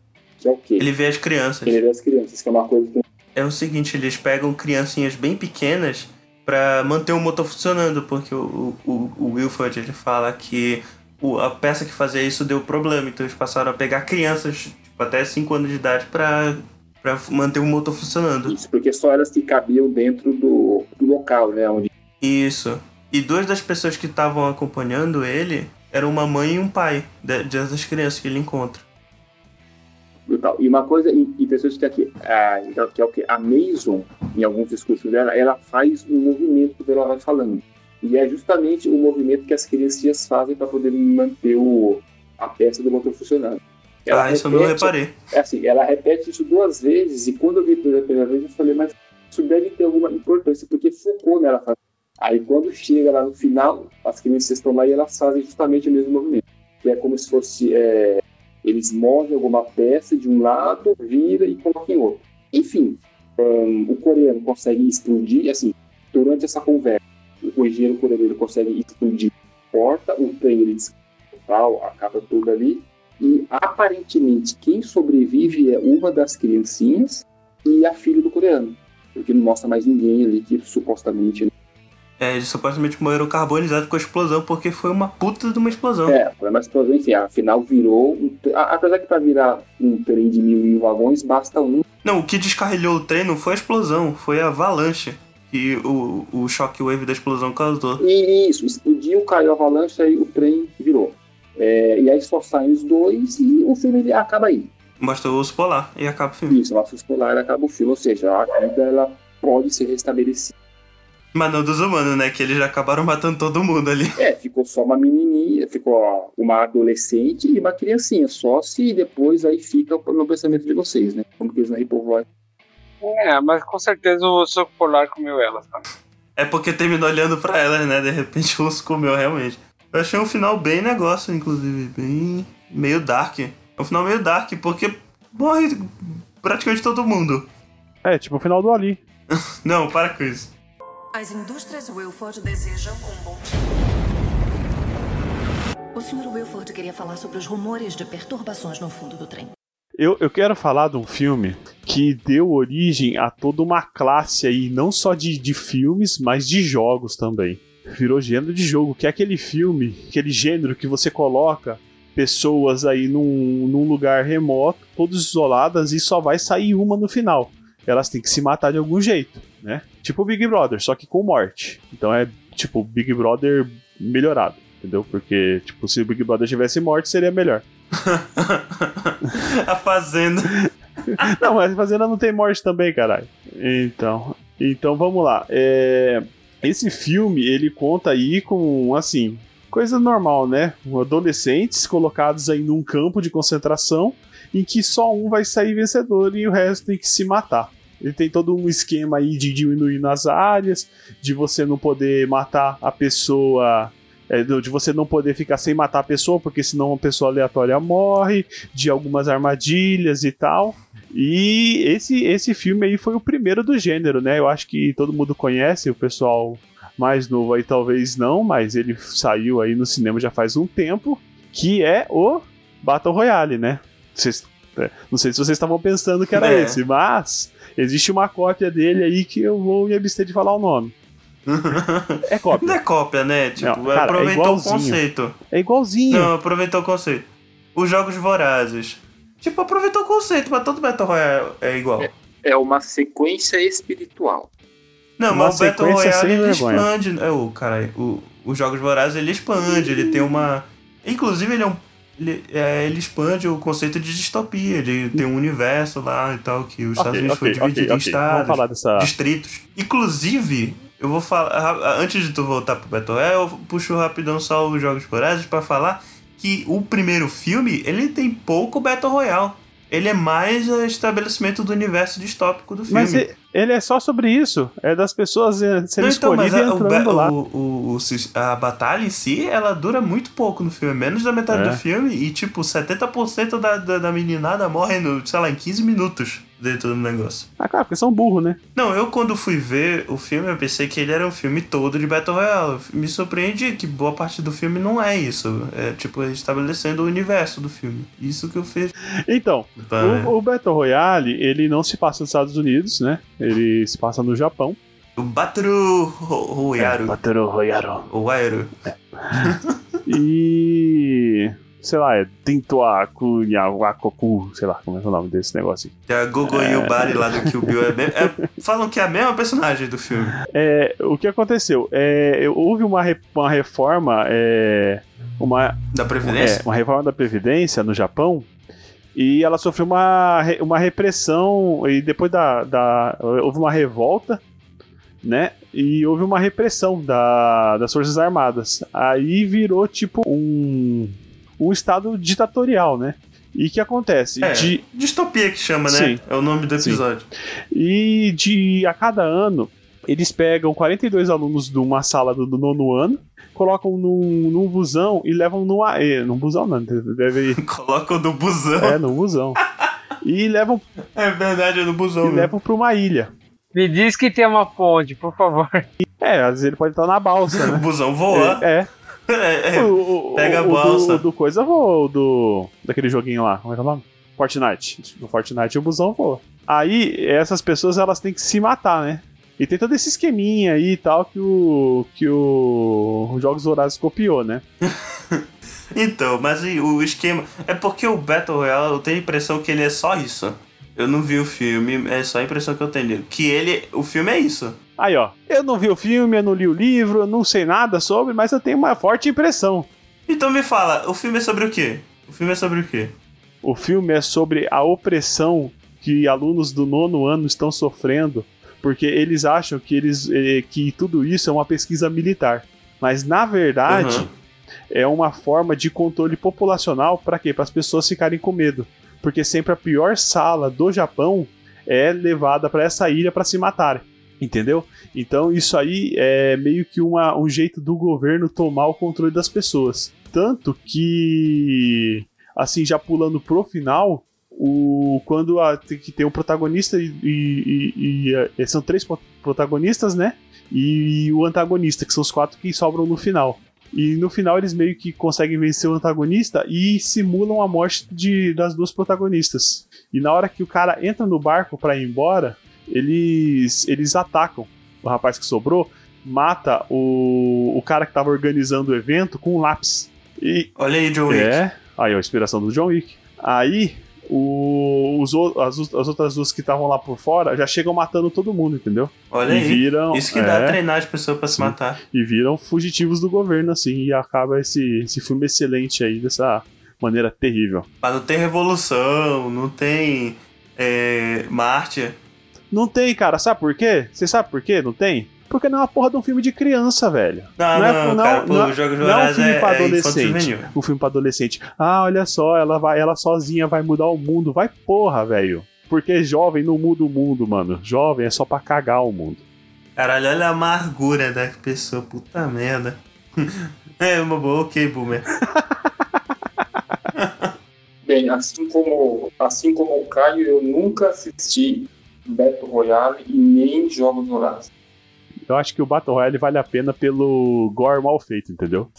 que é o quê? Ele vê as crianças. Ele vê as crianças, que é uma coisa que É o seguinte, eles pegam criancinhas bem pequenas pra manter o motor funcionando, porque o, o, o Wilford ele fala que o, a peça que fazia isso deu problema, então eles passaram a pegar crianças tipo, até 5 anos de idade pra, pra manter o motor funcionando. Isso, porque só elas que cabiam dentro do, do local, né? Onde... Isso. E duas das pessoas que estavam acompanhando ele eram uma mãe e um pai de- dessas crianças que ele encontra. e tal. E uma coisa in- interessante que é que, a, então, que é o que a Mason, em alguns discursos dela, ela faz um movimento que ela vai falando. E é justamente o movimento que as crianças fazem para poder manter o, a peça do motor funcionando. Ela ah, isso eu não repete- reparei. É assim, ela repete isso duas vezes, e quando eu vi pela primeira vez, eu falei, mas isso deve ter alguma importância, porque focou nela. fazer. Aí quando chega lá no final, as crianças estão lá e elas fazem justamente o mesmo movimento. Que é como se fosse. é, eles movem alguma peça de um lado, vira e coloca em outro. Enfim, hum, o coreano consegue explodir, assim, durante essa conversa, o engenheiro coreano ele consegue explodir a porta, o trem ele tal, acaba tudo ali. E aparentemente quem sobrevive é uma das criancinhas e a filha do coreano. Porque não mostra mais ninguém ali que supostamente. É, eles supostamente morreram carbonizados com a explosão, porque foi uma puta de uma explosão. É, foi uma explosão, enfim, afinal virou. Um, apesar que para virar um trem de mil e mil vagões, basta um. Não, o que descarrilhou o trem não foi a explosão, foi a avalanche que o, o shockwave da explosão causou. E isso, explodiu, caiu a avalanche, aí o trem. É, e aí só saem os dois e o filme ele acaba aí. Basta o urso polar e acaba o filme. Isso, o laço polar acaba o filme, ou seja, a vida ela pode ser restabelecida. Mas não dos humanos, né? Que eles já acabaram matando todo mundo ali. É, ficou só uma menininha, ficou uma adolescente e uma criancinha, só se depois aí fica no pensamento de vocês, né? Como que eles não repovoam. É, mas com certeza o Soco Polar comeu elas também. É porque terminou olhando pra elas, né? De repente o urso comeu realmente. Eu achei um final bem negócio, inclusive, bem. meio dark. É um final meio dark, porque morre praticamente todo mundo. É, tipo o final do Ali. (laughs) Não, para com isso. As indústrias Wilford desejam um bom dia. O Sr. Wilford queria falar sobre os rumores de perturbações no fundo do trem. Eu, eu quero falar de um filme que deu origem a toda uma classe aí, não só de, de filmes, mas de jogos também. Virou gênero de jogo, que é aquele filme, aquele gênero que você coloca pessoas aí num, num lugar remoto, todas isoladas, e só vai sair uma no final. Elas têm que se matar de algum jeito, né? Tipo Big Brother, só que com morte. Então é tipo Big Brother melhorado, entendeu? Porque, tipo, se o Big Brother tivesse morte, seria melhor. (laughs) A Fazenda. (laughs) não, mas a Fazenda não tem morte também, caralho. Então, então vamos lá. É, esse filme, ele conta aí com, assim, coisa normal, né? Adolescentes colocados aí num campo de concentração em que só um vai sair vencedor e o resto tem que se matar. Ele tem todo um esquema aí de diminuir nas áreas, de você não poder matar a pessoa é, de você não poder ficar sem matar a pessoa, porque senão uma pessoa aleatória morre, de algumas armadilhas e tal. E esse, esse filme aí foi o primeiro do gênero, né? Eu acho que todo mundo conhece, o pessoal mais novo aí talvez não, mas ele saiu aí no cinema já faz um tempo, que é o Battle Royale, né? Vocês, é, não sei se vocês estavam pensando que era É. esse, mas existe uma cópia dele aí que eu vou me abster de falar o nome. (laughs) É cópia. Não é cópia, né? Tipo, Não, cara, é aproveitou o igualzinho. conceito. É igualzinho. Não, aproveitou o conceito. Os jogos vorazes. Tipo, aproveitou o conceito, mas todo Battle Royale é igual. É uma sequência espiritual. Não, Uma mas o Battle Royale ele vergonha. expande. É, o, cara, o, os Jogos Vorazes ele expande, ele tem uma. Inclusive, ele é um. Ele, é, ele expande o conceito de distopia, de ter um universo lá e tal, que os Estados Ok, Unidos foi ok, dividido ok, em estados, dessa- distritos. Inclusive, eu vou falar. Antes de tu voltar pro Battle Royale, eu puxo rapidão só os Jogos Vorazes pra falar que o primeiro filme, ele tem pouco Battle Royale. Ele é mais o estabelecimento do universo distópico do filme. Mas ele é só sobre isso. É das pessoas sendo Não, então, mas escolhidas e a, o, entrando ba- lá. o- o- o a batalha em si, ela dura muito pouco no filme, menos da metade É. do filme, e tipo, 70% da, da, da meninada morre, no, sei lá, em 15 minutos dentro do negócio. Ah, cara, porque são burros, né? Não, eu quando fui ver o filme, eu pensei que ele era um filme todo de Battle Royale. Me surpreende que boa parte do filme não é isso. É tipo, estabelecendo o universo do filme. Isso que eu fiz. Então, o, o Battle Royale, ele não se passa nos Estados Unidos, né? Ele se passa no Japão. O Battle Royale. É, Battle Royale. O Aero. E. Sei lá, é Tintoaku Yawakoku, sei lá como é é o nome desse negócio aí. Que a Gogo É. Yubari lá do Kill Bill é, é- Falam que é a mesma personagem do filme. É, o que aconteceu? É, houve uma, re- uma reforma. É, uma, Da Previdência? É, uma reforma da Previdência no Japão. E ela sofreu uma, uma repressão. E depois da, da. Houve uma revolta, né? E houve uma repressão da, das Forças Armadas. Aí virou tipo um. Um estado ditatorial, né? E o que acontece? É, De, Distopia que chama, né? Sim. É o nome do Sim. episódio. e de a cada ano, eles pegam 42 alunos de uma sala do, do nono ano, colocam num, num busão e levam num AE. Num busão não, deve ir. (laughs) Colocam no busão. É, num busão. E levam, É verdade, é no busão. e mesmo. levam pra uma ilha. Me diz que tem uma ponte, por favor. É, às vezes ele pode estar na balsa, O (laughs) né? busão voa. É. É, é. O- o- Pega a o balsa. Do, do coisa voa, o do. Daquele joguinho lá. Como é que é o nome? Fortnite. No Fortnite o busão voa. Aí, essas pessoas elas têm que se matar, né? E tem todo esse esqueminha aí e tal que o. que o. o Jogos Vorazes copiou, né? (laughs) Então, mas o esquema. É porque o Battle Royale eu tenho a impressão que ele é só isso. Eu não vi o filme, é só a impressão que eu tenho. Que ele. O filme é isso. Aí, ó. Eu não vi o filme, eu não li o livro, eu não sei nada sobre, mas eu tenho uma forte impressão. Então me fala, o filme é sobre o quê? O filme é sobre o quê? O filme é sobre a opressão que alunos do nono ano estão sofrendo, porque eles acham que, eles, eh, que tudo isso é uma pesquisa militar. Mas na verdade Uhum. é uma forma de controle populacional para quê? Para as pessoas ficarem com medo. Porque sempre a pior sala do Japão é levada para essa ilha para se matarem. Entendeu? Então isso aí é meio que uma, um jeito do governo tomar o controle das pessoas. Tanto que, assim, já pulando pro final, o, quando a- tem que tem um protagonista e, e- e- e, são três pro- protagonistas, né? E o antagonista, que são os quatro que sobram no final. E no final eles meio que conseguem vencer o antagonista e simulam a morte de, das duas protagonistas. E na hora que o cara entra no barco pra ir embora, eles, eles atacam o rapaz que sobrou mata o, o cara que tava organizando o evento com um lápis. E, Olha aí, John Wick. é, aí a inspiração do John Wick. Aí o, os, as, as outras duas que estavam lá por fora já chegam matando todo mundo, entendeu? Olha e aí. Viram, Isso que dá é, treinar as pessoas pra se Sim. matar. E viram fugitivos do governo, assim, e acaba esse, esse filme excelente aí, dessa maneira terrível. Mas não tem revolução, não tem é, mártir. Não tem, cara, sabe por quê? Você sabe por quê? Não tem? Porque não é uma porra de um filme de criança, velho. Não, é, não, cara, pô, o Jogos não é um filme é- pra é adolescente. infanto-juvenil. um filme pra adolescente. Ah, olha só, ela vai, ela sozinha vai mudar o mundo. Vai porra, velho. Porque jovem não muda o mundo, mano. Jovem é só pra cagar o mundo. Caralho, olha a amargura da pessoa, puta merda. (laughs) é uma boa, ok, Boomer. (laughs) Bem, assim como, assim como o Caio, eu nunca assisti Battle Royale e nem jogos vorazes. Eu acho que o Battle Royale vale a pena pelo gore mal feito, entendeu?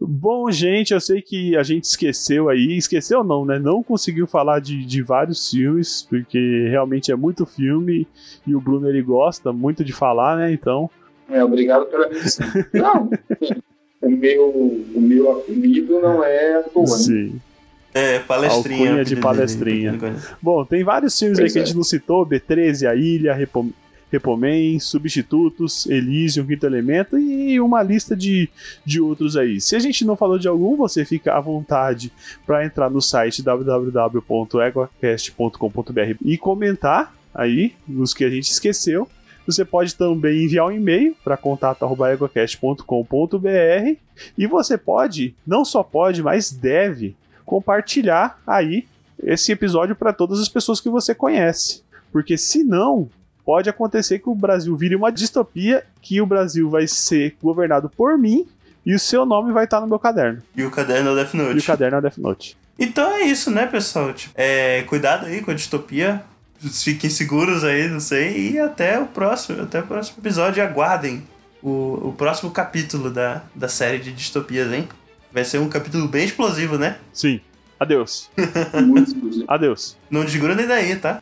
Bom, gente, eu sei que a gente esqueceu aí, esqueceu não, né? Não conseguiu falar de, de vários filmes, porque realmente é muito filme e o Bruno ele gosta muito de falar, né? Então, é, obrigado pela menção. Não, o meu, o meu apelido não é à toa, né? Sim. É, palestrinha. Alcunha de palestrinha. Bom, tem vários filmes aí Pois que a é. gente não citou: B13, A Ilha, Repo, Repomen, Substitutos, Elysium, Quinto Elemento e uma lista de, de outros aí. Se a gente não falou de algum, você fica à vontade para entrar no site www.eguacast.com.br e comentar aí nos que a gente esqueceu. Você pode também enviar um e-mail para contato@eguacast.com.br e você pode, não só pode, mas deve compartilhar aí esse episódio para todas as pessoas que você conhece. Porque senão pode acontecer que o Brasil vire uma distopia, que o Brasil vai ser governado por mim e o seu nome vai estar no meu caderno. E o caderno é o Death E o Note. caderno é o Death Note. Então é isso, né, pessoal? Tipo, é, cuidado aí com a distopia. Fiquem seguros aí, não sei. E até o próximo, até o próximo episódio. E aguardem o, o próximo capítulo da, da série de distopias, hein? Vai ser um capítulo bem explosivo, né? Sim. Adeus. Muito exclusivo. Adeus. Não desgruda nem daí, tá?